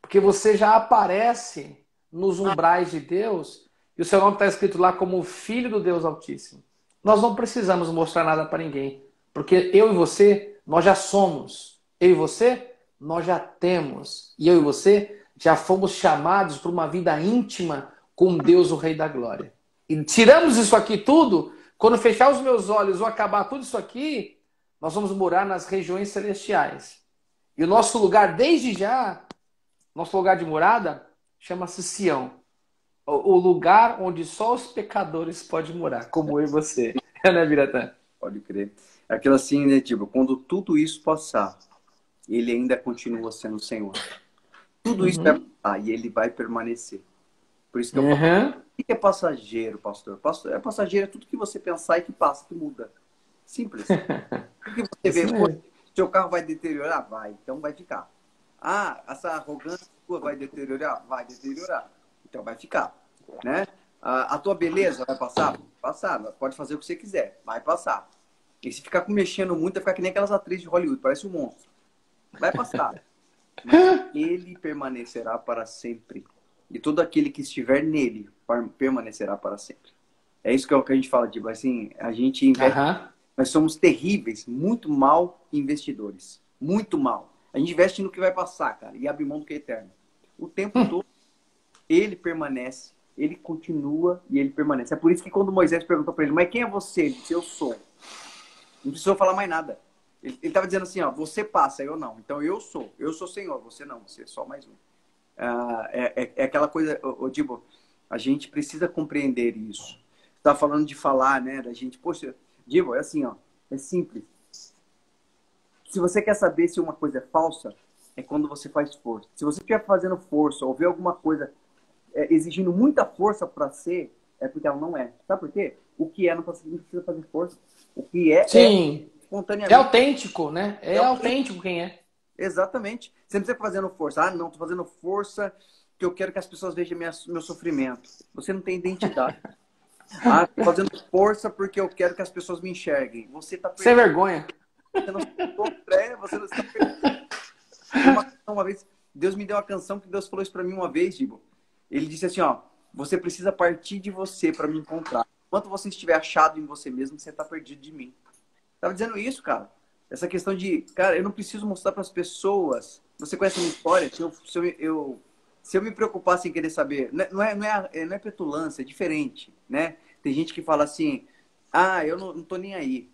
Porque você já aparece nos umbrais de Deus e o seu nome está escrito lá como filho do Deus Altíssimo. Nós não precisamos mostrar nada para ninguém, porque eu e você, nós já somos. Eu e você, nós já temos. E eu e você já fomos chamados para uma vida íntima com Deus, o Rei da Glória. E tiramos isso aqui tudo quando fechar os meus olhos ou acabar tudo isso aqui, nós vamos morar nas regiões celestiais. E o nosso lugar, desde já, nosso lugar de morada, chama-se Sião. O lugar onde só os pecadores podem morar, como eu e você. É, <laughs> né, Biratã? Pode crer. É aquilo assim, né, tipo, quando tudo isso passar, ele ainda continua sendo o Senhor. Tudo uhum. isso vai passar e ele vai permanecer. Por isso que eu uhum. falo, o que é passageiro, pastor? É passageiro é tudo que você pensar e que passa, que muda. Simples. <laughs> O que você vê, pô, seu carro vai deteriorar? Vai, então vai ficar. Ah, essa arrogância sua vai deteriorar? Vai deteriorar. Então vai ficar. Né? A, a tua beleza vai passar? passar, pode fazer o que você quiser, vai passar. E se ficar mexendo muito, vai ficar que nem aquelas atrizes de Hollywood, parece um monstro. Vai passar. <laughs> Mas ele permanecerá para sempre. E todo aquele que estiver nele permanecerá para sempre. É isso que é o que a gente fala, tipo assim, a gente investe, uhum. nós somos terríveis, muito mal investidores. Muito mal. A gente investe no que vai passar, cara, e abre mão do que é eterno. O tempo <laughs> todo, ele permanece, ele continua e ele permanece. É por isso que quando Moisés perguntou para ele, mas quem é você? Ele disse, eu sou. Não precisou falar mais nada. Ele estava dizendo assim, ó, você passa, eu não. Então eu sou, eu sou Senhor, você não, você é só mais um. Ah, é, é, é, aquela coisa, ô, Dibo, a gente precisa compreender isso. Está falando de falar, né, da gente, poxa, Dibo, é assim, ó, é simples. Se você quer saber se uma coisa é falsa, é quando você faz força. Se você estiver fazendo força ou ver alguma coisa é, exigindo muita força para ser, é porque ela não é. Sabe por quê? O que é não precisa fazer força. O que é, é Sim. é espontaneamente. É autêntico, né? É, é autêntico quem é. Exatamente. Você não precisa fazendo força. Ah, não, tô fazendo força que eu quero que as pessoas vejam minha, meu sofrimento. Você não tem identidade. <laughs> ah, tô fazendo força porque eu quero que as pessoas me enxerguem. Você tá Sem vergonha. Você não é, você não está <laughs> uma, uma vez, Deus me deu uma canção que Deus falou isso para mim uma vez, Dibo. Ele disse assim, ó, você precisa partir de você para me encontrar. Enquanto você estiver achado em você mesmo, você está perdido de mim. Tava dizendo isso, cara. Essa questão de, cara, eu não preciso mostrar para as pessoas. Você conhece a minha história? Se eu, se eu, eu, se eu me preocupasse em querer saber, não é, não é, é não é petulância, é diferente, né? Tem gente que fala assim, ah, eu não, não tô nem aí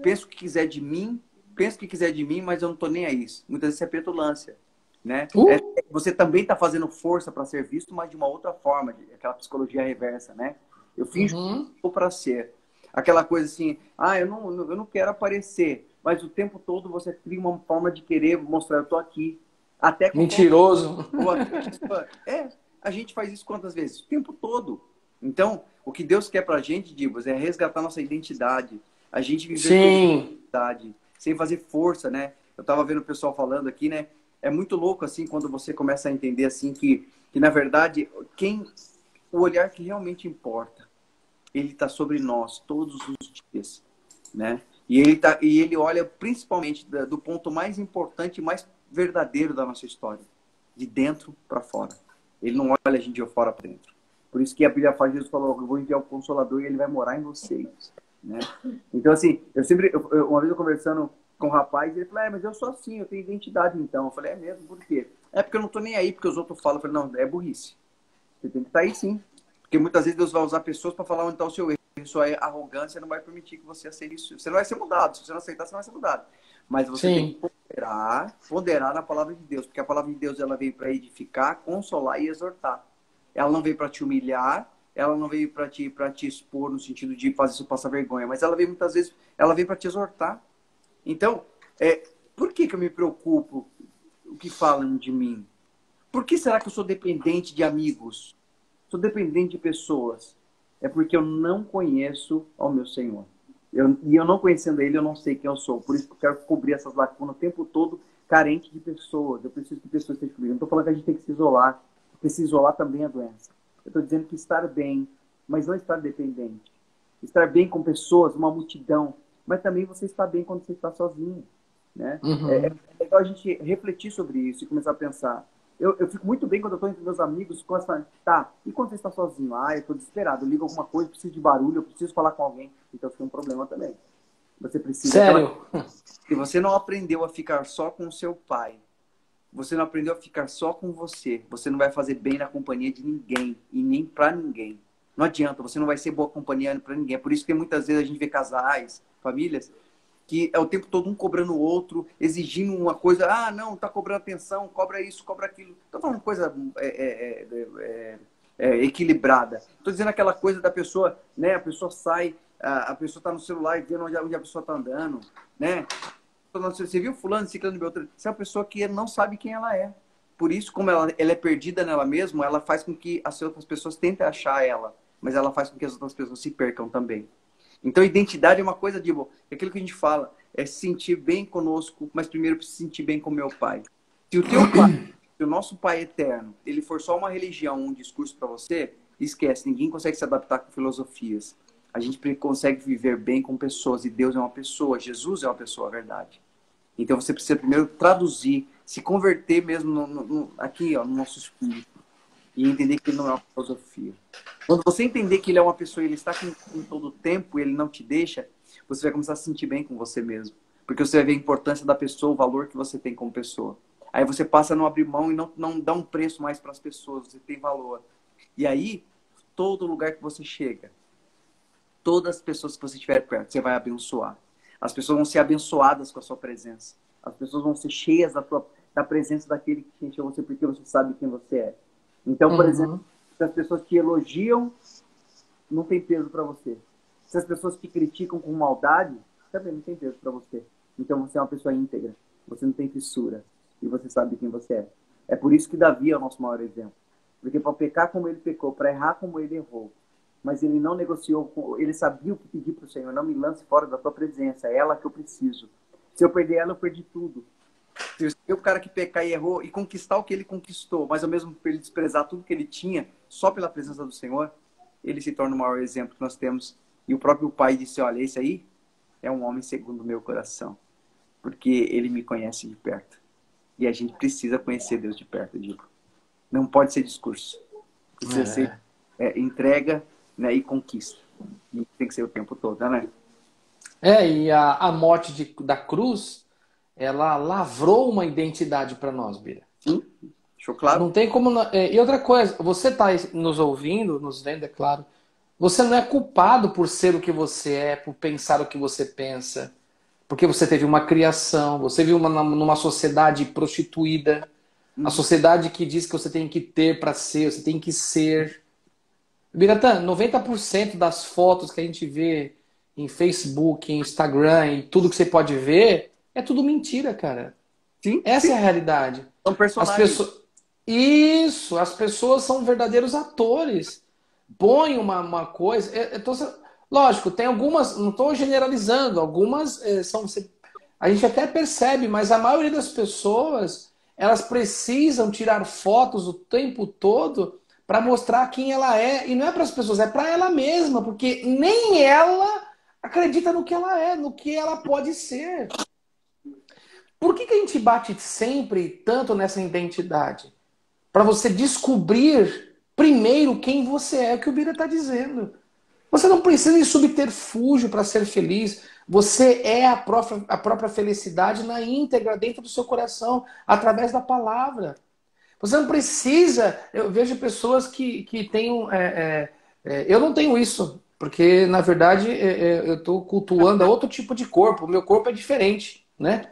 penso o que quiser de mim, penso o que quiser de mim, mas eu não tô nem aí. Muitas vezes é petulância, né? Uh! É, você também está fazendo força para ser visto, mas de uma outra forma, aquela psicologia reversa, né? Eu finjo uhum. para ser. Aquela coisa assim, ah, eu não, eu não quero aparecer, mas o tempo todo você cria uma forma de querer mostrar, eu tô aqui. Até Mentiroso. <laughs> É, a gente faz isso quantas vezes? O tempo todo. Então, o que Deus quer pra gente, Divas, é resgatar nossa identidade, a gente viver Sim. sem fazer força, né? Eu tava vendo o pessoal falando aqui, né? É muito louco, assim, quando você começa a entender, assim, que, que na verdade, quem o olhar que realmente importa, ele está sobre nós todos os dias, né? E ele, tá, e ele olha principalmente do ponto mais importante mais verdadeiro da nossa história, de dentro para fora. Ele não olha a gente de fora para dentro. Por isso que a Bíblia faz, Jesus falou, eu vou enviar o Consolador e ele vai morar em vocês. Né? Então, assim, eu sempre, eu, uma vez eu conversando com um rapaz, ele falou, é, mas eu sou assim, eu tenho identidade então. Eu falei, é mesmo, por quê? É porque eu não tô nem aí, porque os outros falam. Eu falei, não, é burrice. Você tem que estar tá aí sim. Porque muitas vezes Deus vai usar pessoas para falar onde está o seu erro. Sua arrogância não vai permitir que você aceite isso. Você não vai ser mudado. Se você não aceitar, você não vai ser mudado. Mas você sim. tem que ponderar, ponderar na palavra de Deus. Porque a palavra de Deus ela veio para edificar, consolar e exortar. Ela não veio para te humilhar, ela não veio para te para te expor no sentido de fazer isso passar vergonha, mas ela veio muitas vezes, ela veio para te exortar. Então, é, por que que eu me preocupo o que falam de mim? Por que será que eu sou dependente de amigos? Sou dependente de pessoas? É porque eu não conheço ao meu Senhor. Eu, e eu não conhecendo Ele, eu não sei quem eu sou. Por isso que eu quero cobrir essas lacunas o tempo todo, carente de pessoas. Eu preciso que pessoas estejam comigo. Não estou falando que a gente tem que se isolar. Se isolar também é doença. Eu estou dizendo que estar bem, mas não estar dependente. Estar bem com pessoas, uma multidão, mas também você está bem quando você está sozinho. Né? Uhum. É, é, legal a gente refletir sobre isso e começar a pensar. Eu, eu fico muito bem quando eu estou entre meus amigos, começa tá, e quando você está sozinho? Ah, eu estou desesperado, eu ligo alguma coisa, preciso de barulho, eu preciso falar com alguém. Então tem um problema também. Você precisa. Sério? <laughs> Se você não aprendeu a ficar só com o seu pai, você não aprendeu a ficar só com você. Você não vai fazer bem na companhia de ninguém e nem para ninguém. Não adianta, você não vai ser boa companhia para ninguém. É por isso que muitas vezes a gente vê casais, famílias, que é o tempo todo um cobrando o outro, exigindo uma coisa. Ah, não, tá cobrando atenção, cobra isso, cobra aquilo. Tô falando coisa é, é, é, é, é equilibrada. Tô dizendo aquela coisa da pessoa, né? A pessoa sai, a, a pessoa tá no celular e vendo onde a, onde a pessoa tá andando, né? Você viu fulano, ciclano, beltrano? Você é uma pessoa que não sabe quem ela é. Por isso, como ela, ela é perdida nela mesma, ela faz com que as outras pessoas tentem achar ela. Mas ela faz com que as outras pessoas se percam também. Então, identidade é uma coisa de... É aquilo que a gente fala. É se sentir bem conosco, mas primeiro precisa se sentir bem com meu pai. Se o teu pai, <clears throat> se o nosso pai eterno, ele for só uma religião, um discurso para você, esquece. Ninguém consegue se adaptar com filosofias. a gente consegue viver bem com pessoas. E Deus é uma pessoa, Jesus é uma pessoa, a verdade. Então você precisa primeiro traduzir, se converter mesmo no, no, aqui, ó, no nosso espírito. E entender que ele não é uma filosofia. Quando você entender que ele é uma pessoa e ele está com, com todo o tempo e ele não te deixa, você vai começar a se sentir bem com você mesmo. Porque você vai ver a importância da pessoa, o valor que você tem como pessoa. Aí você passa a não abrir mão e não, não dá um preço mais para as pessoas, você tem valor. E aí, todo lugar que você chega, todas as pessoas que você estiver perto, você vai abençoar. As pessoas vão ser abençoadas com a sua presença. As pessoas vão ser cheias da, tua, da presença daquele que encheu você, porque você sabe quem você é. Então, por uhum. exemplo, se as pessoas te elogiam, não tem peso para você. Se as pessoas te criticam com maldade, também não tem peso para você. Então, você é uma pessoa íntegra. Você não tem fissura. E você sabe quem você é. É por isso que Davi é o nosso maior exemplo. Porque para pecar como ele pecou, para errar como ele errou, mas ele não negociou, ele sabia o que pedir para o Senhor, não me lance fora da tua presença, é ela que eu preciso. Se eu perder ela, eu perdi tudo. Se eu o cara que pecar e errou e conquistar o que ele conquistou, mas ao mesmo tempo ele desprezar tudo que ele tinha, só pela presença do Senhor, ele se torna o maior exemplo que nós temos. E o próprio pai disse: Olha, esse aí é um homem segundo o meu coração, porque ele me conhece de perto. E a gente precisa conhecer Deus de perto, digo. Não pode ser discurso. Precisa é. ser é, entrega né, e conquista. E tem que ser o tempo todo, né? É, e a, a morte de, da cruz, ela lavrou uma identidade para nós, Bira. Sim, deixou claro. Não tem como. É, e outra coisa, você está nos ouvindo, nos vendo, é claro. Você não é culpado por ser o que você é, por pensar o que você pensa. Porque você teve uma criação, você viu uma, numa sociedade prostituída, a sociedade que diz que você tem que ter para ser, você tem que ser. Biratã, 90% das fotos que a gente vê em Facebook, em Instagram e tudo que você pode ver é tudo mentira, cara. Sim, Essa sim. é a realidade. São personagens. As pessoas... Isso, as pessoas são verdadeiros atores. Põe uma, uma coisa. Eu, eu tô... Lógico, tem algumas, não estou generalizando, algumas é, são. A gente até percebe, mas a maioria das pessoas elas precisam tirar fotos o tempo todo para mostrar quem ela é. E não é para as pessoas, é para ela mesma, porque nem ela acredita no que ela é, no que ela pode ser. Por que, que a gente bate sempre tanto nessa identidade? Para você descobrir primeiro quem você é, o que o Bira está dizendo. Você não precisa de subterfúgio para ser feliz. Você é a própria, a própria felicidade na íntegra, dentro do seu coração, através da palavra. Você não precisa. Eu vejo pessoas que, que têm. É, é, é, eu não tenho isso, porque na verdade é, é, eu estou cultuando outro tipo de corpo. O meu corpo é diferente, né?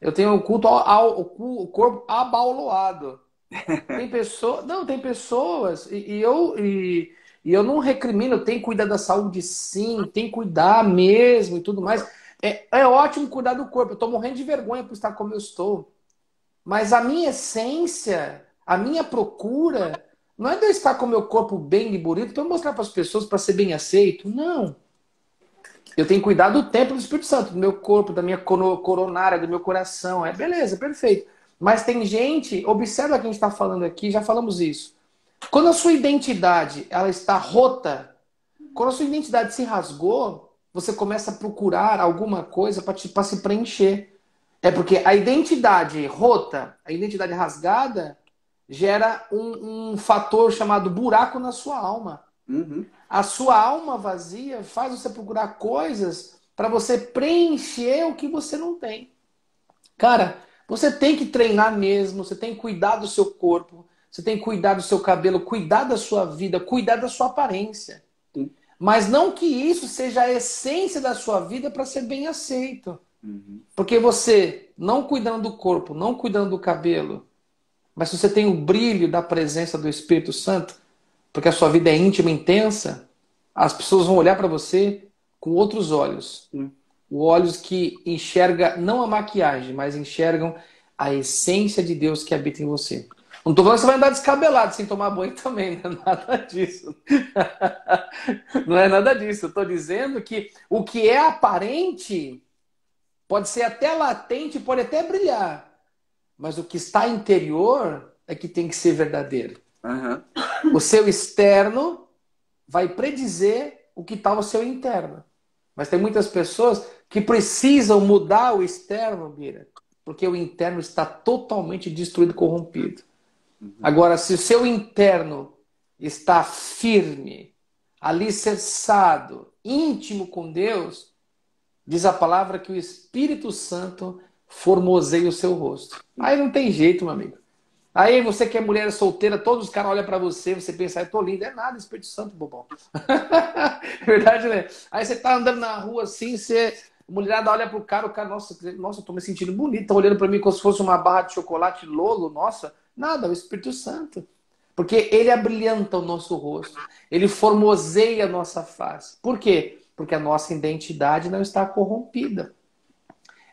Eu tenho o culto ao, ao, ao corpo abauloado. <laughs> Tem pessoas. Não, tem pessoas. E, e eu. E, e eu não recrimino, tem que cuidar da saúde sim, tem que cuidar mesmo e tudo mais. É, é ótimo cuidar do corpo. Eu estou morrendo de vergonha por estar como eu estou. Mas a minha essência, a minha procura, não é de eu estar com o meu corpo bem e bonito para mostrar para as pessoas para ser bem aceito. Não. Eu tenho que cuidar do templo do Espírito Santo, do meu corpo, da minha coronária, do meu coração. É beleza, perfeito. Mas tem gente, observa que a gente está falando aqui, já falamos isso. Quando a sua identidade ela está rota, quando a sua identidade se rasgou, você começa a procurar alguma coisa para se preencher. É porque a identidade rota, a identidade rasgada, gera um, um fator chamado buraco na sua alma. Uhum. A sua alma vazia faz você procurar coisas para você preencher o que você não tem. Cara, você tem que treinar mesmo, você tem que cuidar do seu corpo, você tem que cuidar do seu cabelo, cuidar da sua vida, cuidar da sua aparência. Sim. Mas não que isso seja a essência da sua vida para ser bem aceito. Uhum. Porque você, não cuidando do corpo, não cuidando do cabelo, mas se você tem o brilho da presença do Espírito Santo, porque a sua vida é íntima, intensa, as pessoas vão olhar para você com outros olhos. Uhum. Olhos que enxergam não a maquiagem, mas enxergam a essência de Deus que habita em você. Não tô falando que você vai andar descabelado sem tomar banho <laughs> também, não é nada disso. <laughs> não é nada disso. Eu tô dizendo que o que é aparente pode ser até latente, pode até brilhar. Mas o que está interior é que tem que ser verdadeiro. Uhum. O seu externo vai predizer o que está o seu interno. Mas tem muitas pessoas que precisam mudar o externo, Bira, porque o interno está totalmente destruído, corrompido. Uhum. Agora, se o seu interno está firme, alicerçado, íntimo com Deus, diz a palavra que o Espírito Santo formoseia o seu rosto. Aí não tem jeito, meu amigo. Aí você que é mulher solteira, todos os caras olham para você, você pensa, eu tô linda. É nada, Espírito Santo, bobão. <laughs> verdade, né? Aí você tá andando na rua assim, você... A mulherada olha pro cara, o cara, nossa, nossa, eu tô me sentindo bonito, tá olhando para mim como se fosse uma barra de chocolate Lolo, nossa. Nada, é o Espírito Santo. Porque ele abrilhanta o nosso rosto, ele formoseia a nossa face. Por quê? Porque a nossa identidade não está corrompida.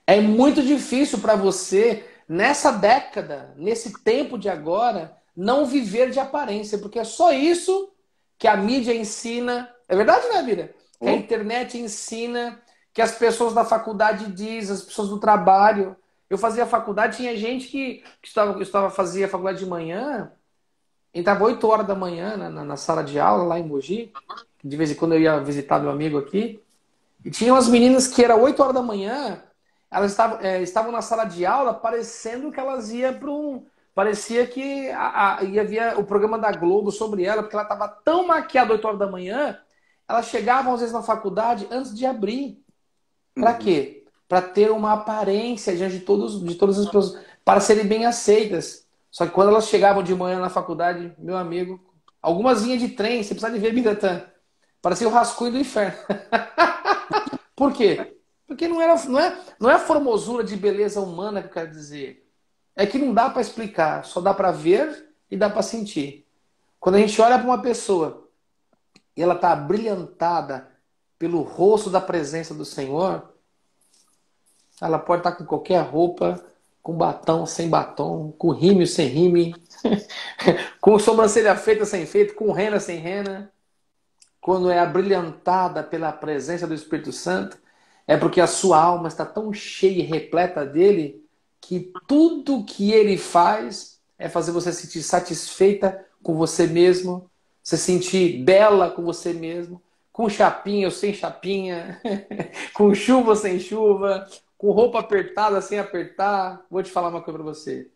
É muito difícil para você, nessa década, nesse tempo de agora, não viver de aparência, porque é só isso que a mídia ensina. É verdade, né, Vira? Que a internet ensina, que as pessoas da faculdade dizem, as pessoas do trabalho. Eu fazia faculdade, tinha gente que, que estava, estava fazia faculdade de manhã, entrava 8 horas da manhã na, na, na, sala de aula lá em Mogi. De vez em quando eu ia visitar meu amigo aqui. E tinha umas meninas que era 8 horas da manhã, elas estavam, é, estavam na sala de aula parecendo que elas iam para um. Parecia que a, a, ia ver o programa da Globo sobre ela, porque ela estava tão maquiada 8 horas da manhã, elas chegavam às vezes na faculdade antes de abrir. Para uhum. quê? Para ter uma aparência diante de, todos, de todas as pessoas, para serem bem aceitas. Só que quando elas chegavam de manhã na faculdade, meu amigo, algumas vinhas de trem, você precisa de ver, Biratã, parecia o rascunho do inferno. <laughs> Por quê? Porque não, era, não, é, não é a formosura de beleza humana que eu quero dizer. É que não dá para explicar, só dá para ver e dá para sentir. Quando a gente olha para uma pessoa e ela está brilhantada pelo rosto da presença do Senhor, ela pode estar tá com qualquer roupa, com batom, sem batom, com rime, sem rime, <laughs> com sobrancelha feita, sem feito, com rena, sem rena. Quando é abrilhantada pela presença do Espírito Santo, é porque a sua alma está tão cheia e repleta dele que tudo que ele faz é fazer você se sentir satisfeita com você mesmo, se sentir bela com você mesmo, com chapinha ou sem chapinha, <laughs> com chuva ou sem chuva, com roupa apertada sem apertar. Vou te falar uma coisa para você.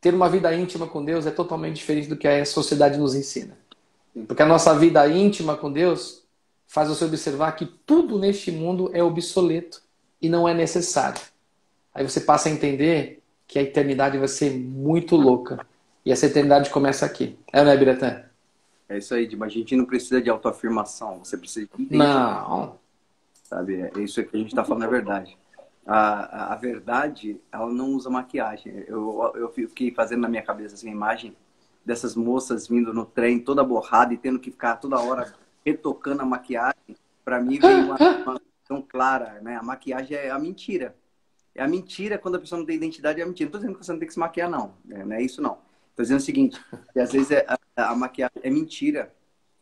Ter uma vida íntima com Deus é totalmente diferente do que a sociedade nos ensina. Porque a nossa vida íntima com Deus faz você observar que tudo neste mundo é obsoleto e não é necessário. Aí você passa a entender que a eternidade vai ser muito louca. E essa eternidade começa aqui. É, né, Biratã? É isso aí, Dima. A gente não precisa de autoafirmação. Você precisa de entender. Não. Sabe? É isso que a gente está falando é verdade. A, a, a, verdade, ela não usa maquiagem. Eu, eu fiquei fazendo na minha cabeça assim, a imagem dessas moças vindo no trem toda borrada e tendo que ficar toda hora retocando a maquiagem, para mim veio uma, uma tão clara, né? A maquiagem é a mentira. É a mentira quando a pessoa não tem identidade, é a mentira. Não tô dizendo que você não tem que se maquiar, não. É, não é isso, não. Tô dizendo o seguinte, que às vezes é, a, a maquiagem é mentira.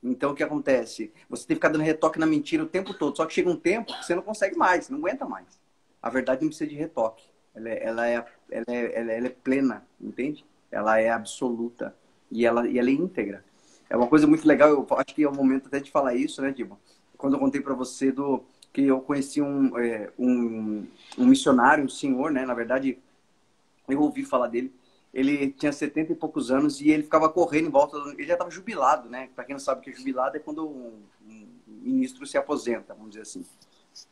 Então, o que acontece? Você tem que ficar dando retoque na mentira o tempo todo. Só que chega um tempo que você não consegue mais, não aguenta mais. A verdade não precisa de retoque. Ela é, ela é, ela é, ela é, ela é plena, entende? Ela é absoluta. E ela, e ela é íntegra. É uma coisa muito legal, eu acho que é o momento até de falar isso, né, Diba? Quando eu contei para você do que eu conheci um, é, um, um, missionário, um senhor, né? Na verdade, eu ouvi falar dele. Ele tinha 70 e poucos anos e ele ficava correndo em volta. Do... Ele já estava jubilado, né? Para quem não sabe o que é jubilado, é quando um, um, ministro se aposenta, vamos dizer assim.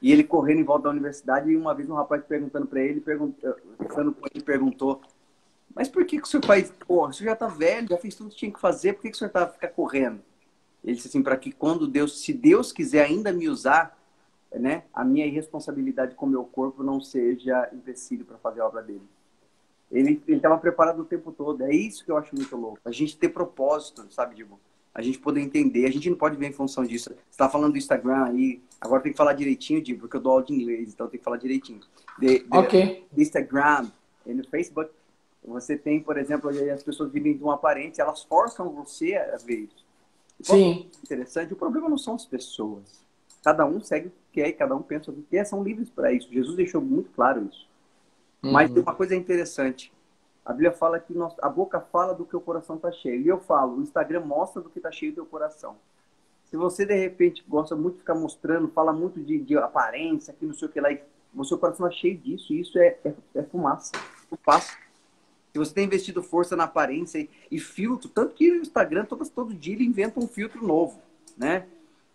E ele correndo em volta da universidade e uma vez um rapaz perguntando para ele, perguntando, ele perguntou mas por que, que o senhor faz? Pô, o senhor já está velho, já fez tudo que tinha que fazer, por que, que o senhor está ficar correndo? Ele disse assim, para que quando Deus, se Deus quiser ainda me usar, né, a minha irresponsabilidade com o meu corpo não seja empecilho para fazer a obra dele. Ele estava preparado o tempo todo. É isso que eu acho muito louco. A gente ter propósito, sabe, Diego? A gente poder entender. A gente não pode ver em função disso. Você está falando do Instagram aí. Agora tem que falar direitinho, Diego, porque eu dou aula de inglês, então tem que falar direitinho. De, de, ok. Instagram e no Facebook você tem, por exemplo, as pessoas vivem de uma aparência, elas forçam você a ver isso. Sim. Interessante. O problema não são as pessoas. Cada um segue o que quer, cada um pensa o que quer, são livres para isso. Jesus deixou muito claro isso. Uhum. Mas tem uma coisa interessante. A Bíblia fala que a boca fala do que o coração está cheio. E eu falo, o Instagram mostra do que está cheio do teu coração. Se você, de repente, gosta muito de ficar mostrando, fala muito de, de aparência, que não sei o que lá, e o seu coração é cheio disso, e isso é, é, é fumaça. Fumaça. Se você tem investido força na aparência e, e filtro, tanto que o Instagram, todo, todo dia, ele inventa um filtro novo, né?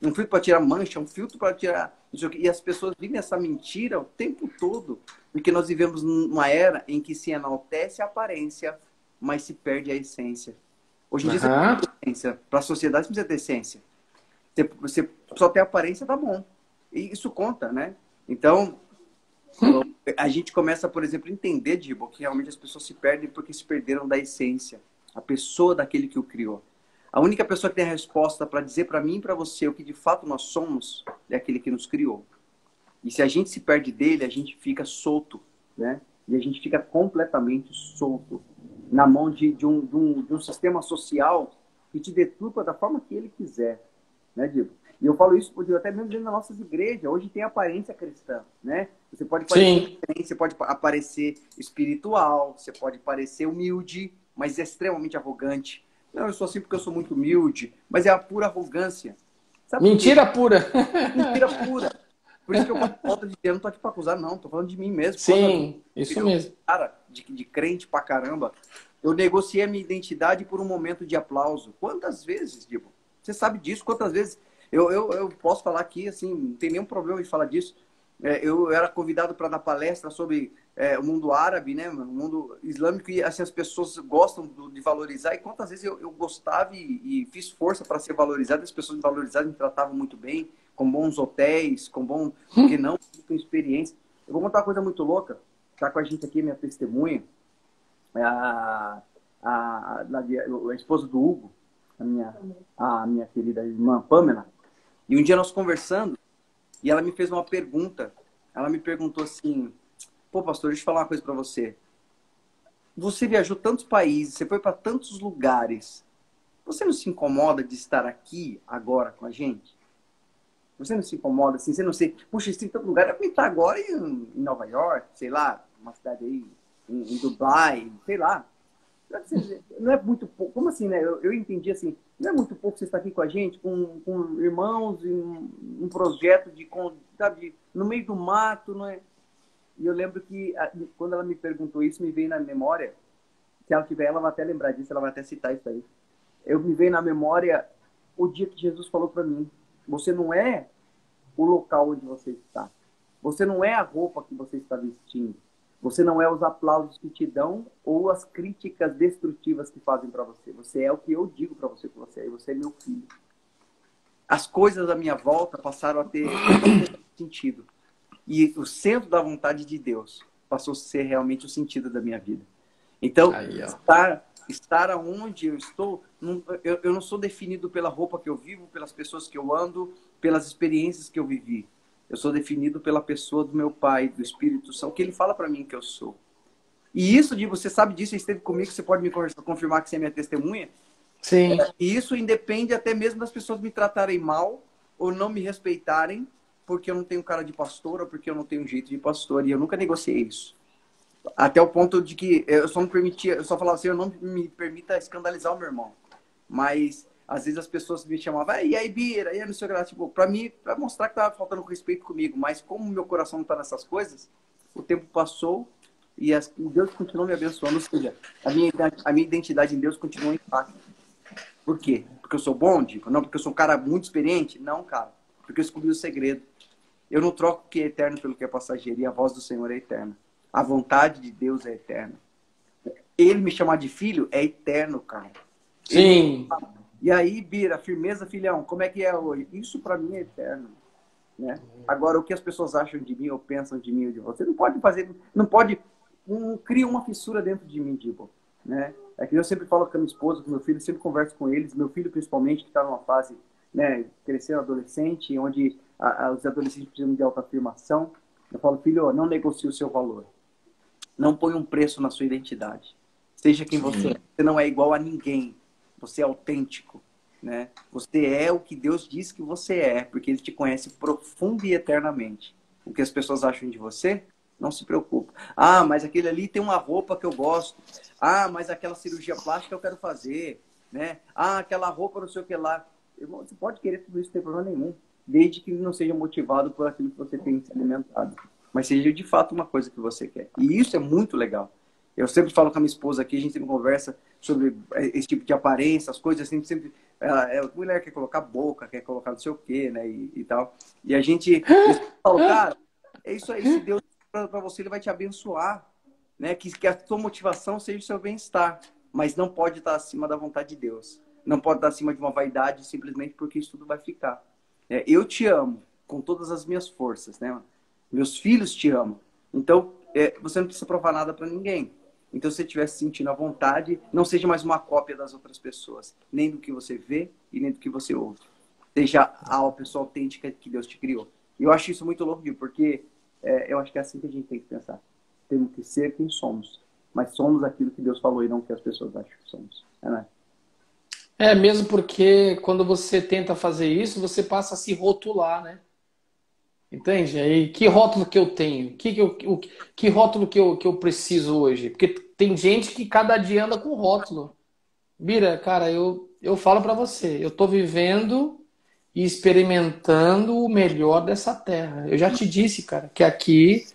Um filtro para tirar mancha, um filtro para tirar. E as pessoas vivem essa mentira o tempo todo, porque nós vivemos numa era em que se enaltece a aparência, mas se perde a essência. Hoje em dia, uhum. você tem essência. Para a sociedade, você precisa ter essência. Você, você só tem aparência, tá bom. E isso conta, né? Então, a gente começa, por exemplo, a entender, Dibo, que realmente as pessoas se perdem porque se perderam da essência, a pessoa daquele que o criou. A única pessoa que tem a resposta para dizer para mim e para você o que de fato nós somos é aquele que nos criou. E se a gente se perde dele, a gente fica solto, né? E a gente fica completamente solto na mão de, de, um, de, um, de um sistema social que te deturpa da forma que ele quiser, né, Diego? E eu falo isso até mesmo dentro das nossas igrejas. Hoje tem aparência cristã, né? Você pode parecer, você pode aparecer espiritual, você pode parecer humilde, mas é extremamente arrogante. Não, eu sou assim porque eu sou muito humilde, mas é a pura arrogância. Sabe Mentira pura. Mentira pura. Por isso que eu falta de Deus, não tô aqui para acusar, não. Tô falando de mim mesmo. Sim, isso eu, mesmo. Cara, de, de crente pra caramba. Eu negociei a minha identidade por um momento de aplauso. Quantas vezes, Dibo? Você sabe disso? Quantas vezes? Eu, eu, eu posso falar aqui, assim, não tem nenhum problema em falar disso. É, eu era convidado para dar palestra sobre é, o mundo árabe, né, o mundo islâmico, e assim, as pessoas gostam de valorizar. E quantas vezes eu, eu gostava e, e fiz força para ser valorizado, as pessoas me valorizavam, me tratavam muito bem, com bons hotéis, com bom. Por que não? Com experiência. Eu vou contar uma coisa muito louca. Está com a gente aqui, minha testemunha, a, a, a, a esposa do Hugo, a minha, a minha querida irmã Pamela. E um dia nós conversando, e ela me fez uma pergunta. Ela me perguntou assim: Pô, pastor, deixa eu falar uma coisa para você. Você viajou tantos países, você foi para tantos lugares. Você não se incomoda de estar aqui agora com a gente? Você não se incomoda assim? Você não sei, puxa, esse tanto lugar. Eu estar agora em, em, Nova York, sei lá, uma cidade aí, em, em Dubai, sei lá. Não é muito pouco. Como assim, né? Eu, eu entendi assim, não é muito pouco você estar aqui com a gente, com, com irmãos, um, um projeto de, sabe, no meio do mato, não é? E eu lembro que quando ela me perguntou isso, me veio na memória, se ela tiver, ela vai até lembrar disso, ela vai até citar isso aí. Eu me veio na memória o dia que Jesus falou para mim: você não é o local onde você está. Você não é a roupa que você está vestindo. Você não é os aplausos que te dão ou as críticas destrutivas que fazem para você. Você é o que eu digo para você que você é. Você é meu filho. As coisas à minha volta passaram a ter <coughs> sentido. E o centro da vontade de Deus passou a ser realmente o sentido da minha vida. Então, Aí, estar, estar aonde eu estou, não, eu, eu não sou definido pela roupa que eu vivo, pelas pessoas que eu ando, pelas experiências que eu vivi. Eu sou definido pela pessoa do meu Pai, do Espírito Santo, que ele fala para mim que eu sou. E isso de você sabe disso, você esteve comigo, você pode me confirmar que você é minha testemunha? Sim. E isso independe até mesmo das pessoas me tratarem mal ou não me respeitarem, porque eu não tenho cara de pastor ou porque eu não tenho jeito de pastor. E eu nunca negociei isso. Até o ponto de que eu só não permitia, eu só falava assim, eu não me permita escandalizar o meu irmão. Mas às vezes as pessoas me chamavam, e aí, Bira, e aí, não sei o que lá. Tipo, pra mim, pra mostrar que tava faltando respeito comigo. Mas como meu coração não tá nessas coisas, o tempo passou e as, Deus continuou me abençoando. Ou seja, a minha, a minha identidade em Deus continuou intacta. Por quê? Porque eu sou bom, digo? Não, porque eu sou um cara muito experiente? Não, cara. Porque eu descobri o segredo. Eu não troco o que é eterno pelo que é passageiro. E a voz do Senhor é eterna. A vontade de Deus é eterna. Ele me chamar de filho é eterno, cara. Sim. Ele, e aí, Bira, firmeza, filhão, como é que é hoje? Isso para mim é eterno. Né? Agora, o que as pessoas acham de mim ou pensam de mim ou de você, não pode fazer, não pode, um, cria uma fissura dentro de mim, tipo, né? É que eu sempre falo com a minha esposa, com meu filho, sempre converso com eles, meu filho principalmente, que está numa fase, né, crescendo adolescente, onde a, a, os adolescentes precisam de autoafirmação. Eu falo, filho, não negocie o seu valor. Não põe um preço na sua identidade. Seja quem você é. Você não é igual a ninguém você é autêntico, né? Você é o que Deus diz que você é, porque Ele te conhece profundo e eternamente. O que as pessoas acham de você, não se preocupa. Ah, mas aquele ali tem uma roupa que eu gosto. Ah, mas aquela cirurgia plástica eu quero fazer, né? Ah, aquela roupa não sei o que lá. você pode querer tudo isso, não tem problema nenhum. Desde que não seja motivado por aquilo que você tem se alimentado. Mas seja de fato uma coisa que você quer. E isso é muito legal. Eu sempre falo com a minha esposa aqui, a gente sempre conversa sobre esse tipo de aparência, as coisas, sempre, sempre ela, a mulher quer colocar boca, quer colocar não sei o quê, né, e, e tal. E a gente <gasps> fala, cara, é isso aí, se Deus <gasps> para você, ele vai te abençoar, né, que, que a sua motivação seja o seu bem-estar, mas não pode estar acima da vontade de Deus. Não pode estar acima de uma vaidade simplesmente porque isso tudo vai ficar. É, eu te amo com todas as minhas forças, né? Meus filhos te amam. Então, é, você não precisa provar nada para ninguém. Então, se você estiver se sentindo à vontade, não seja mais uma cópia das outras pessoas, nem do que você vê e nem do que você ouve. Seja a pessoa autêntica que Deus te criou. E eu acho isso muito louco, porque é, eu acho que é assim que a gente tem que pensar. Temos que ser quem somos, mas somos aquilo que Deus falou e não o que as pessoas acham que somos. É, né? é mesmo porque quando você tenta fazer isso, você passa a se rotular, né? Entende? Aí, que rótulo que eu tenho? Que, que, eu, o, que rótulo que eu, que eu preciso hoje? Porque tem gente que cada dia anda com rótulo. Bira, cara, eu, eu falo para você, eu tô vivendo e experimentando o melhor dessa terra. Eu já te disse, cara, que aqui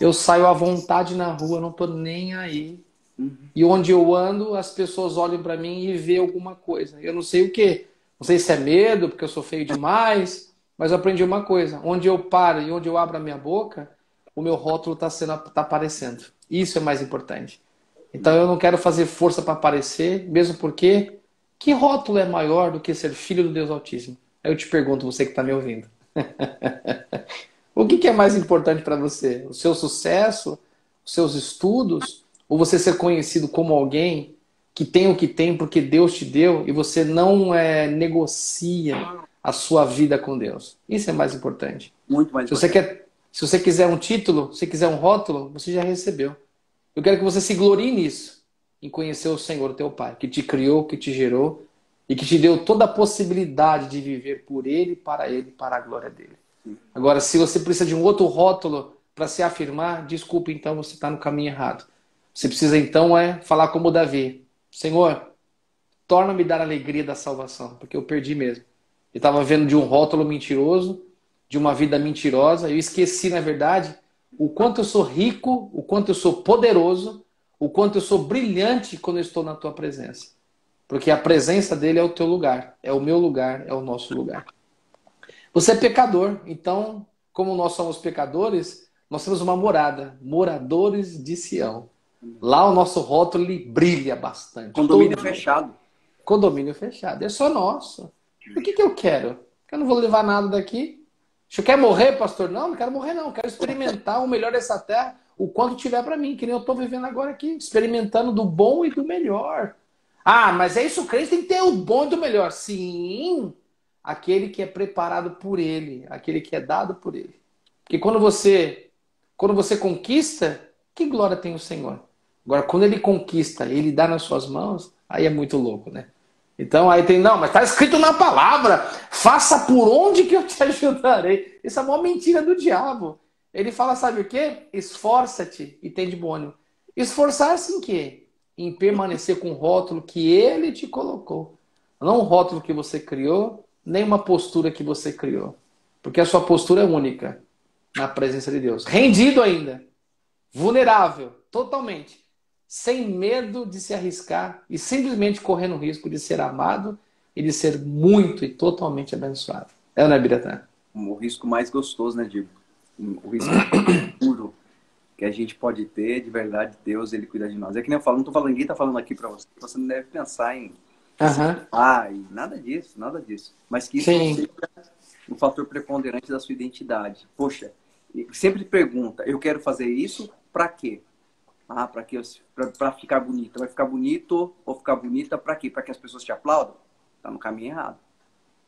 eu saio à vontade na rua, não tô nem aí. Uhum. E onde eu ando, as pessoas olham para mim e vê alguma coisa. Eu não sei o que. Não sei se é medo, porque eu sou feio demais mas eu aprendi uma coisa: onde eu paro e onde eu abro a minha boca, o meu rótulo está sendo tá aparecendo. Isso é mais importante. Então eu não quero fazer força para aparecer, mesmo porque que rótulo é maior do que ser filho do Deus Altíssimo? Aí eu te pergunto, você que está me ouvindo. <laughs> o que, que é mais importante para você? O seu sucesso, os seus estudos, ou você ser conhecido como alguém que tem o que tem porque Deus te deu e você não é, negocia a sua vida com Deus. Isso é mais importante. Muito mais se importante. Você quer, se você quiser um título, se quiser um rótulo, você já recebeu. Eu quero que você se glorie nisso, em conhecer o Senhor, teu Pai, que te criou, que te gerou e que te deu toda a possibilidade de viver por Ele, para Ele, para a glória dele. Agora, se você precisa de um outro rótulo para se afirmar, desculpe, então você está no caminho errado. Você precisa então é falar como Davi: Senhor, torna-me dar a alegria da salvação, porque eu perdi mesmo. Eu estava vendo de um rótulo mentiroso, de uma vida mentirosa. Eu esqueci, na verdade, o quanto eu sou rico, o quanto eu sou poderoso, o quanto eu sou brilhante quando eu estou na tua presença. Porque a presença dele é o teu lugar, é o meu lugar, é o nosso lugar. Você é pecador, então, como nós somos pecadores, nós temos uma morada, moradores de Sião. Lá o nosso rótulo brilha bastante. Condomínio Todo... fechado. Condomínio fechado. É só nosso. O que, que eu quero? Eu não vou levar nada daqui. Você quer morrer, pastor? Não, não quero morrer, não. quero experimentar o melhor dessa terra, o quanto tiver para mim, que nem eu estou vivendo agora aqui, experimentando do bom e do melhor. Ah, mas é isso, crente tem que ter o bom e do melhor. Sim, aquele que é preparado por ele, aquele que é dado por ele. Porque quando você, quando você conquista, que glória tem o Senhor? Agora, quando ele conquista, ele dá nas suas mãos, aí é muito louco, né? Então aí tem, não, mas está escrito na palavra, faça por onde que eu te <laughs> ajudarei. Isso é uma mentira do diabo. Ele fala, sabe o quê? Esforça-te e tem de bônus. Esforçar-se em quê? Em permanecer com o rótulo que ele te colocou. Não um rótulo que você criou, nem uma postura que você criou. Porque a sua postura é única na presença de Deus. Rendido ainda. Vulnerável, totalmente sem medo de se arriscar e simplesmente correndo o risco de ser amado e de ser muito e totalmente abençoado. É, né, Biratã? O risco mais gostoso, né, Diego? O risco puro <coughs> que a gente pode ter, de verdade, Deus, Ele cuida de nós. É que nem eu falo, não tô falando, ninguém tá falando aqui para você, você não deve pensar em uhum. ah, nada disso, nada disso. Mas que isso Sim. seja um fator preponderante da sua identidade. Poxa, sempre pergunta, eu quero fazer isso para quê? Ah, para que para ficar bonita, vai ficar bonito ou ficar bonita para quê? Para que as pessoas te aplaudam? Tá no caminho errado.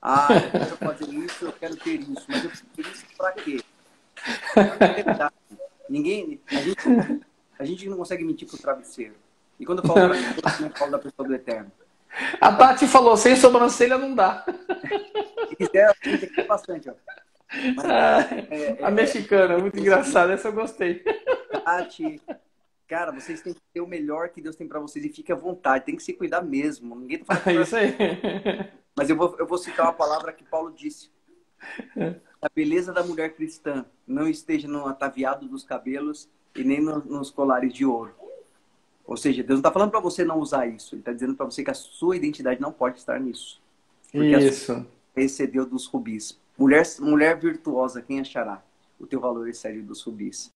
Ah, eu quero fazer isso, eu quero ter isso, mas eu preciso ter isso para quê? Ninguém, a gente, a gente não consegue mentir pro travesseiro. E quando eu falo pra eu falo da pessoa do eterno. A Tati falou, sem sobrancelha não dá. Se quiser, a gente tem bastante, ó. Mas, ah, é, é, a mexicana, muito é, engraçada, essa eu gostei. Tati, Cara, vocês têm que ter o melhor que Deus tem para vocês e fique à vontade. Tem que se cuidar mesmo. Ninguém tá falando. <laughs> Isso aí. <laughs> Mas eu vou, eu vou citar uma palavra que Paulo disse. A beleza da mulher cristã não esteja no ataviado dos cabelos e nem no, nos colares de ouro. Ou seja, Deus não está falando para você não usar isso. Ele está dizendo para você que a sua identidade não pode estar nisso. Porque isso. excedeu dos rubis. Mulher, mulher virtuosa, quem achará? O teu valor excede dos rubis.